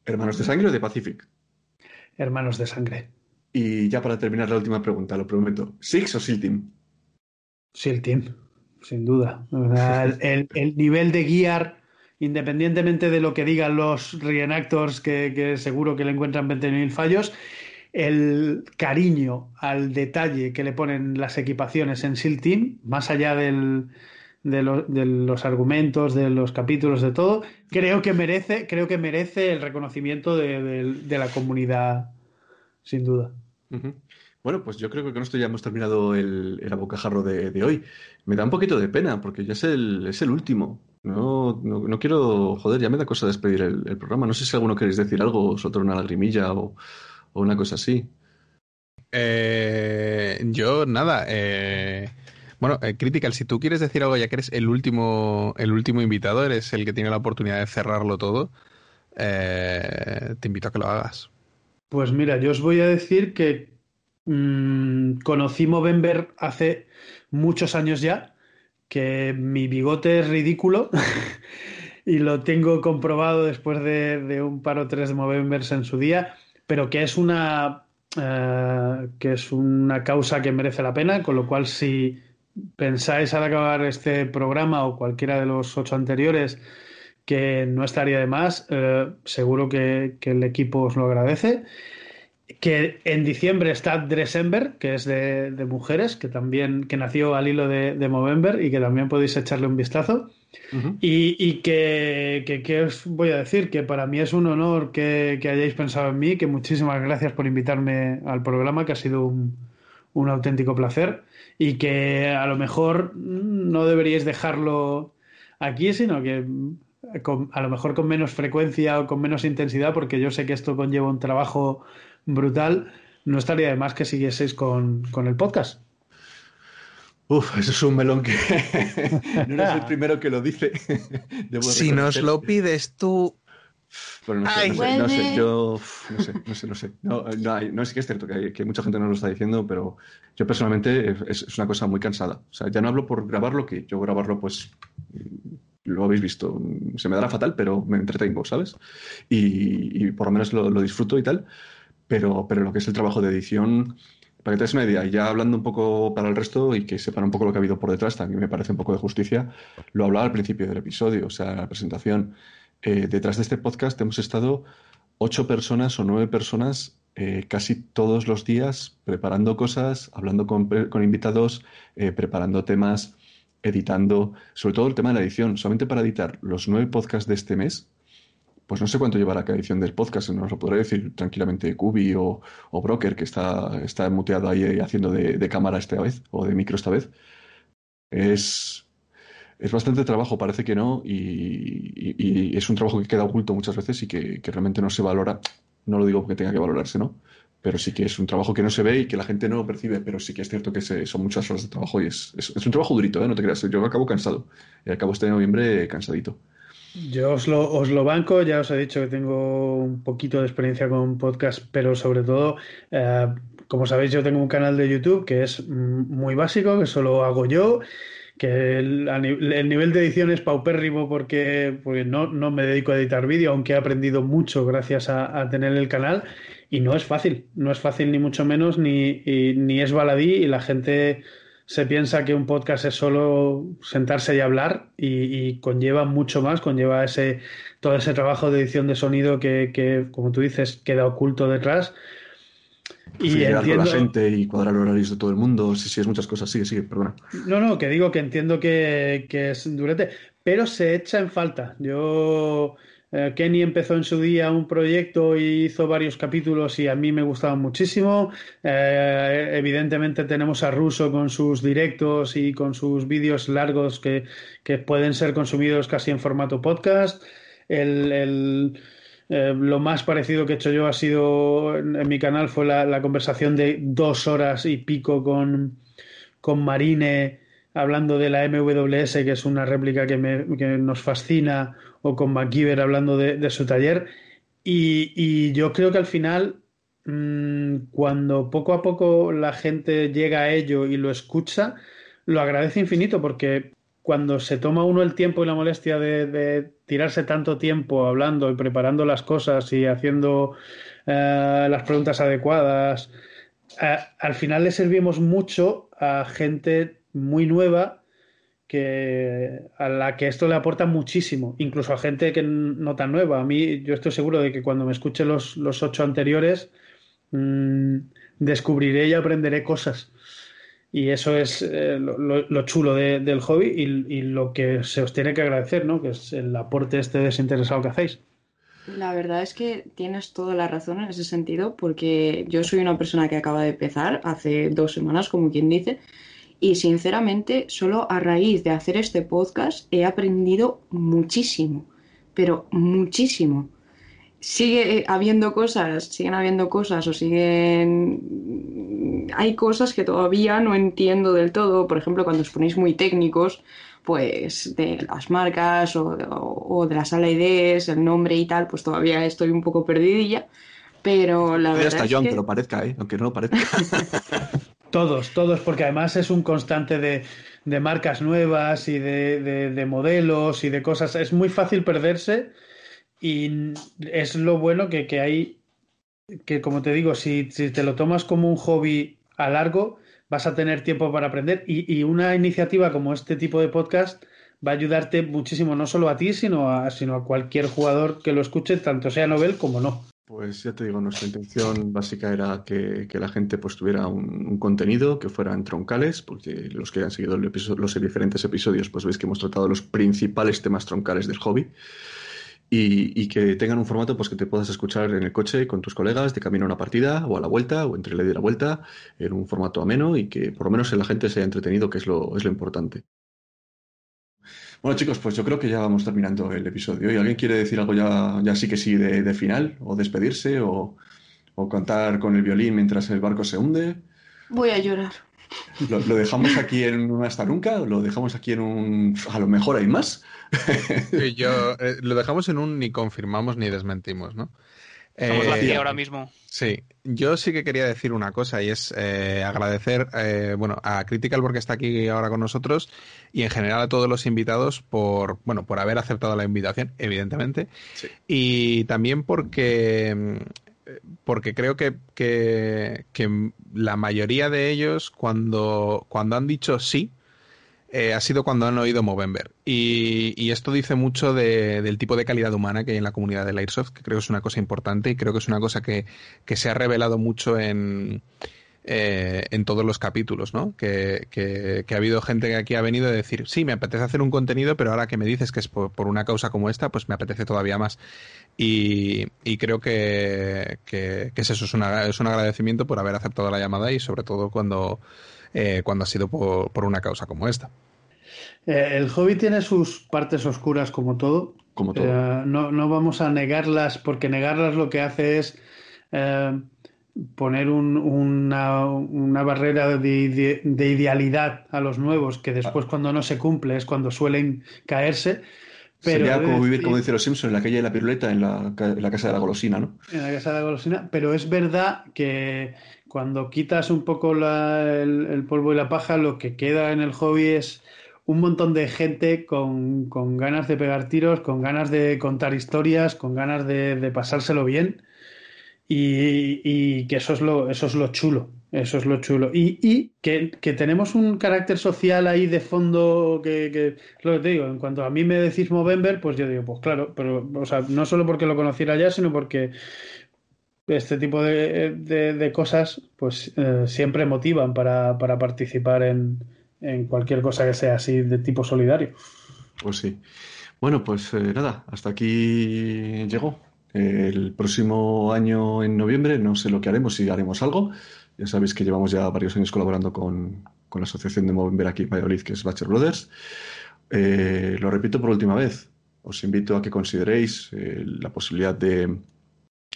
¿Hermanos de sangre o de Pacific?
Hermanos de sangre.
Y ya para terminar la última pregunta, lo prometo. ¿Six o SEAL Team?
SEAL Team sin duda. O sea, el, el, nivel de guiar, independientemente de lo que digan los reenactors, que, que seguro que le encuentran 20.000 fallos, el cariño al detalle que le ponen las equipaciones en SEAL Team, más allá del, de, lo, de, los argumentos, de los capítulos, de todo, creo que merece, creo que merece el reconocimiento de, de, de la comunidad, sin duda.
Uh -huh. Bueno, pues yo creo que con esto ya hemos terminado el, el abocajarro de, de, hoy. Me da un poquito de pena porque ya es el, es el último. No, no, no quiero, joder, ya me da cosa despedir el, el, programa. No sé si alguno queréis decir algo, vosotros una lagrimilla o, o una cosa así.
Eh, yo, nada. Eh, bueno, eh, Critical, si tú quieres decir algo, ya que eres el último, el último invitado, eres el que tiene la oportunidad de cerrarlo todo, te invito a que lo hagas.
Pues mira, yo os voy a decir que mm, conocí Movember hace muchos años ya, que mi bigote es ridículo y lo tengo comprobado después de, un par o tres de Movembers en su día, pero que es una eh, que es una causa que merece la pena, con lo cual si pensáis al acabar este programa o cualquiera de los ocho anteriores que no estaría de más, eh, seguro que, el equipo os lo agradece. Que en diciembre está December, que es de, mujeres, que también que nació al hilo de, de Movember y que también podéis echarle un vistazo. Y, que, os voy a decir, que para mí es un honor que, hayáis pensado en mí, que muchísimas gracias por invitarme al programa, que ha sido un, auténtico placer y que a lo mejor no deberíais dejarlo aquí, sino que a lo mejor con menos frecuencia o con menos intensidad, porque yo sé que esto conlleva un trabajo brutal, no estaría de más que siguieseis con el podcast.
Uf, eso es un melón que no eres el primero que lo dice.
si nos lo pides tú.
Bueno, no, sé, no, sé, yo no sé, no sé, no sé. No, no, es que es cierto que, hay, que, mucha gente nos lo está diciendo, pero yo personalmente es, es, una cosa muy cansada. O sea, ya no hablo por grabarlo, que yo grabarlo, pues lo habéis visto, se me dará fatal, pero me entretengo, ¿sabes? Y, y por lo menos lo, lo, disfruto y tal. Pero, pero lo que es el trabajo de edición, para que te des una idea, y ya hablando un poco para el resto y que sepan un poco lo que ha habido por detrás, también me parece un poco de justicia, lo hablaba al principio del episodio, o sea, la presentación. Eh, detrás de este podcast hemos estado ocho personas o nueve personas eh, casi todos los días preparando cosas, hablando con, invitados, eh, preparando temas, editando, sobre todo el tema de la edición. Solamente para editar los nueve podcasts de este mes, pues no sé cuánto llevará cada edición del podcast, nos lo podré decir tranquilamente Kubi o, Broker, que está, está muteado ahí haciendo de, cámara esta vez, o de micro esta vez. Es, es bastante trabajo, parece que no, y, es un trabajo que queda oculto muchas veces y que, realmente no se valora. No lo digo porque tenga que valorarse, ¿no? Pero sí que es un trabajo que no se ve y que la gente no lo percibe, pero sí que es cierto que son muchas horas de trabajo y es, es, un trabajo durito, ¿eh? No te creas, yo acabo cansado. Y acabo este noviembre cansadito.
Yo os lo, os lo banco, ya os he dicho que tengo un poquito de experiencia con podcast, pero sobre todo, eh, como sabéis, yo tengo un canal de YouTube que es muy básico, que solo hago yo, que el, nivel de edición es paupérrimo porque, porque no, no me dedico a editar vídeo, aunque he aprendido mucho gracias a, tener el canal, y no es fácil, no es fácil ni mucho menos, ni, ni es baladí, y la gente se piensa que un podcast es solo sentarse y hablar y, conlleva mucho más, conlleva ese todo ese trabajo de edición de sonido que, como tú dices, queda oculto detrás.
Y entiendo... la gente y cuadrar horarios de todo el mundo, sí, sí, es muchas cosas, sigue, sigue, perdona.
No, no, que digo que entiendo que, que es durete, pero se echa en falta. Yo eh, Kenny empezó en su día un proyecto y hizo varios capítulos y a mí me gustaban muchísimo. Eh, evidentemente tenemos a Russo con sus directos y con sus vídeos largos que, pueden ser consumidos casi en formato podcast. Eh, lo más parecido que he hecho yo ha sido en, mi canal fue la, conversación de dos horas y pico con, con Marine hablando de la MWS, que es una réplica que, que nos fascina, o con MacGyver hablando de, su taller. Y, yo creo que al final, mm, cuando poco a poco la gente llega a ello y lo escucha, lo agradece infinito porque cuando se toma uno el tiempo y la molestia de, tirarse tanto tiempo hablando y preparando las cosas y haciendo eh, las preguntas adecuadas, al final le servimos mucho a gente muy nueva que a la que esto le aporta muchísimo, incluso a gente que no tan nueva. A mí, yo estoy seguro de que cuando me escuche los, los ocho anteriores, mmm, descubriré y aprenderé cosas. Y eso es eh, lo, chulo del hobby y, y, lo que se os tiene que agradecer, ¿no? Que es el aporte este desinteresado que hacéis.
La verdad es que tienes toda la razón en ese sentido, porque yo soy una persona que acaba de empezar hace dos semanas, como quien dice, y sinceramente, solo a raíz de hacer este podcast he aprendido muchísimo, pero muchísimo. sigue habiendo cosas, siguen habiendo cosas o siguen... Hay cosas que todavía no entiendo del todo, por ejemplo, cuando os ponéis muy técnicos, pues de las marcas o, de la sala IDs, el nombre y tal, pues todavía estoy un poco perdidilla, pero la verdad
hasta
es
yo,
que...
aunque lo parezca, ¿eh? aunque no lo parezca.
todos, todos, porque además es un constante de, de marcas nuevas y de, de modelos y de cosas. Es muy fácil perderse y es lo bueno que, que hay, que como te digo, si, si, te lo tomas como un hobby a largo, vas a tener tiempo para aprender y, y, una iniciativa como este tipo de podcast va a ayudarte muchísimo, no solo a ti, sino a, sino a cualquier jugador que lo escuche, tanto sea novel como no.
Pues ya te digo, nuestra intención básica era que, que la gente pues tuviera un, contenido que fueran troncales, porque los que han seguido los diferentes episodios, pues veis que hemos tratado los principales temas troncales del hobby. Y, y, que tengan un formato pues que te puedas escuchar en el coche con tus colegas de camino a una partida o a la vuelta o entre la ida y la vuelta en un formato ameno y que por lo menos la gente se haya entretenido que es lo, es lo importante. Bueno chicos, pues yo creo que ya vamos terminando el episodio. ¿Y alguien quiere decir algo ya, ya sí que sí de, de final o despedirse o, o, cantar con el violín mientras el barco se hunde?
Voy a llorar.
¿Lo, ¿Lo, dejamos aquí en un hasta nunca? ¿Lo dejamos aquí en un... a lo mejor hay más?
Sí, yo, eh, lo dejamos en un ni confirmamos ni desmentimos, ¿no?
Somos eh, aquí ahora mismo.
Sí, yo sí que quería decir una cosa y es eh, agradecer eh, bueno, a Critical porque está aquí ahora con nosotros y en general a todos los invitados por, bueno, por haber aceptado la invitación, evidentemente.
Sí.
Y también porque porque creo que, que, que, la mayoría de ellos cuando, cuando han dicho sí, eh, ha sido cuando han oído Movember. Y, y esto dice mucho de, del tipo de calidad humana que hay en la comunidad del Airsoft, que creo que es una cosa importante y creo que es una cosa que, que se ha revelado mucho en, eh, en todos los capítulos, ¿no? Que, que, que, ha habido gente que aquí ha venido a decir, sí, me apetece hacer un contenido, pero ahora que me dices que es por, por una causa como esta, pues me apetece todavía más. Y, creo que, es eso, es un agradecimiento por haber aceptado la llamada y sobre todo cuando, eh, cuando ha sido por, por, una causa como esta.
Eh, el hobby tiene sus partes oscuras como todo.
Como todo.
Eh, no, no, vamos a negarlas porque negarlas lo que hace es eh, poner un, una, una, barrera de, de, de, idealidad a los nuevos que después cuando no se cumple es cuando suelen caerse.
Pero Sería como vivir, como dice los Simpsons, en la calle de la piruleta, en la, en la casa de la golosina, ¿no?
En la casa de la golosina, pero es verdad que cuando quitas un poco la, el, el, polvo y la paja, lo que queda en el hobby es un montón de gente con, con ganas de pegar tiros, con ganas de contar historias, con ganas de, de pasárselo bien. Y, y, que eso es lo, eso es lo chulo. Eso es lo chulo. Y, y que, que, tenemos un carácter social ahí de fondo que, que, lo que te digo, en cuanto a mí me decís Movember, pues yo digo, pues claro, pero, o sea, no solo porque lo conociera ya, sino porque este tipo de, de, cosas, pues eh, siempre motivan para, para participar en, en, cualquier cosa que sea así de tipo solidario.
Pues sí. Bueno, pues eh, nada, hasta aquí llegó. El próximo año, en noviembre, no sé lo que haremos, si haremos algo. Ya sabéis que llevamos ya varios años colaborando con, con la asociación de Movember aquí en Valladolid, que es Batcher Brothers. Eh, lo repito por última vez. Os invito a que consideréis la posibilidad de,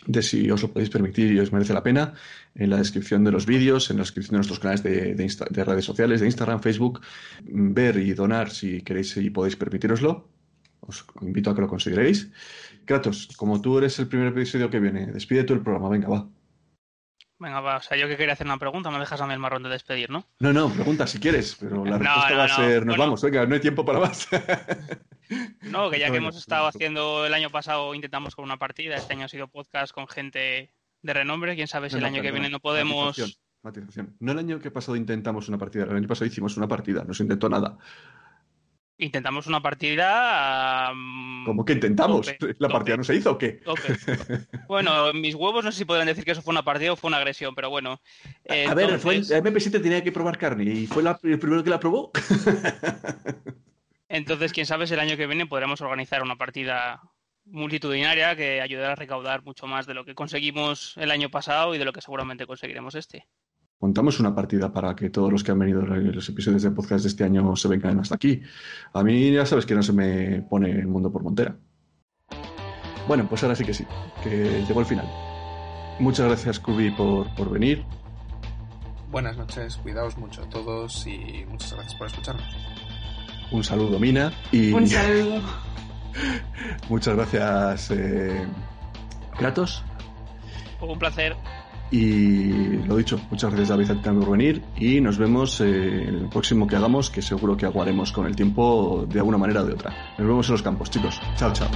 de, si os lo podéis permitir y os merece la pena, en la descripción de los vídeos, en la descripción de nuestros canales de, redes sociales, de Instagram, Facebook, ver y donar si queréis y podéis permitiroslo. Os invito a que lo consideréis. Kratos, como tú eres el primer episodio que viene, despide tú el programa, venga, va.
Venga, va, o sea, yo que quería hacer una pregunta, me dejas a mí el marrón de despedir, ¿no?
No, no, pregunta si quieres, pero la respuesta no, no, va a ser, nos bueno. vamos, venga, no hay tiempo para más.
no, que ya que hemos estado haciendo el año pasado, intentamos con una partida, este año ha sido podcast con gente de renombre, quién sabe si el año que viene no podemos...
Matización, matización. No el año que pasado intentamos una partida, el año pasado hicimos una partida, no se intentó nada.
Intentamos una partida. Um,
¿Cómo que intentamos? Tope, ¿La partida no se hizo o qué?
Tope. Bueno, mis huevos no sé si podrían decir que eso fue una partida o fue una agresión, pero bueno.
Eh, a ver, entonces... fue, el MP7 tenía que probar carne y fue la, el primero que la probó.
entonces, quién sabe si el año que viene podremos organizar una partida multitudinaria que ayudará a recaudar mucho más de lo que conseguimos el año pasado y de lo que seguramente conseguiremos este
montamos una partida para que todos los que han venido en los episodios de podcast de este año se vengan hasta aquí. A mí ya sabes que no se me pone el mundo por montera. Bueno, pues ahora sí que sí, que llegó el final. Muchas gracias, Kubi, por, por venir.
Buenas noches, cuidaos mucho todos y muchas gracias por escucharnos.
Un saludo, Mina. Y...
Un saludo.
muchas gracias, eh... Kratos.
Un placer.
Y lo dicho, muchas gracias David también por venir y nos vemos eh, en el próximo que hagamos, que seguro que aguaremos con el tiempo de alguna manera o de otra. Nos vemos en los campos, chicos. Chao, chao.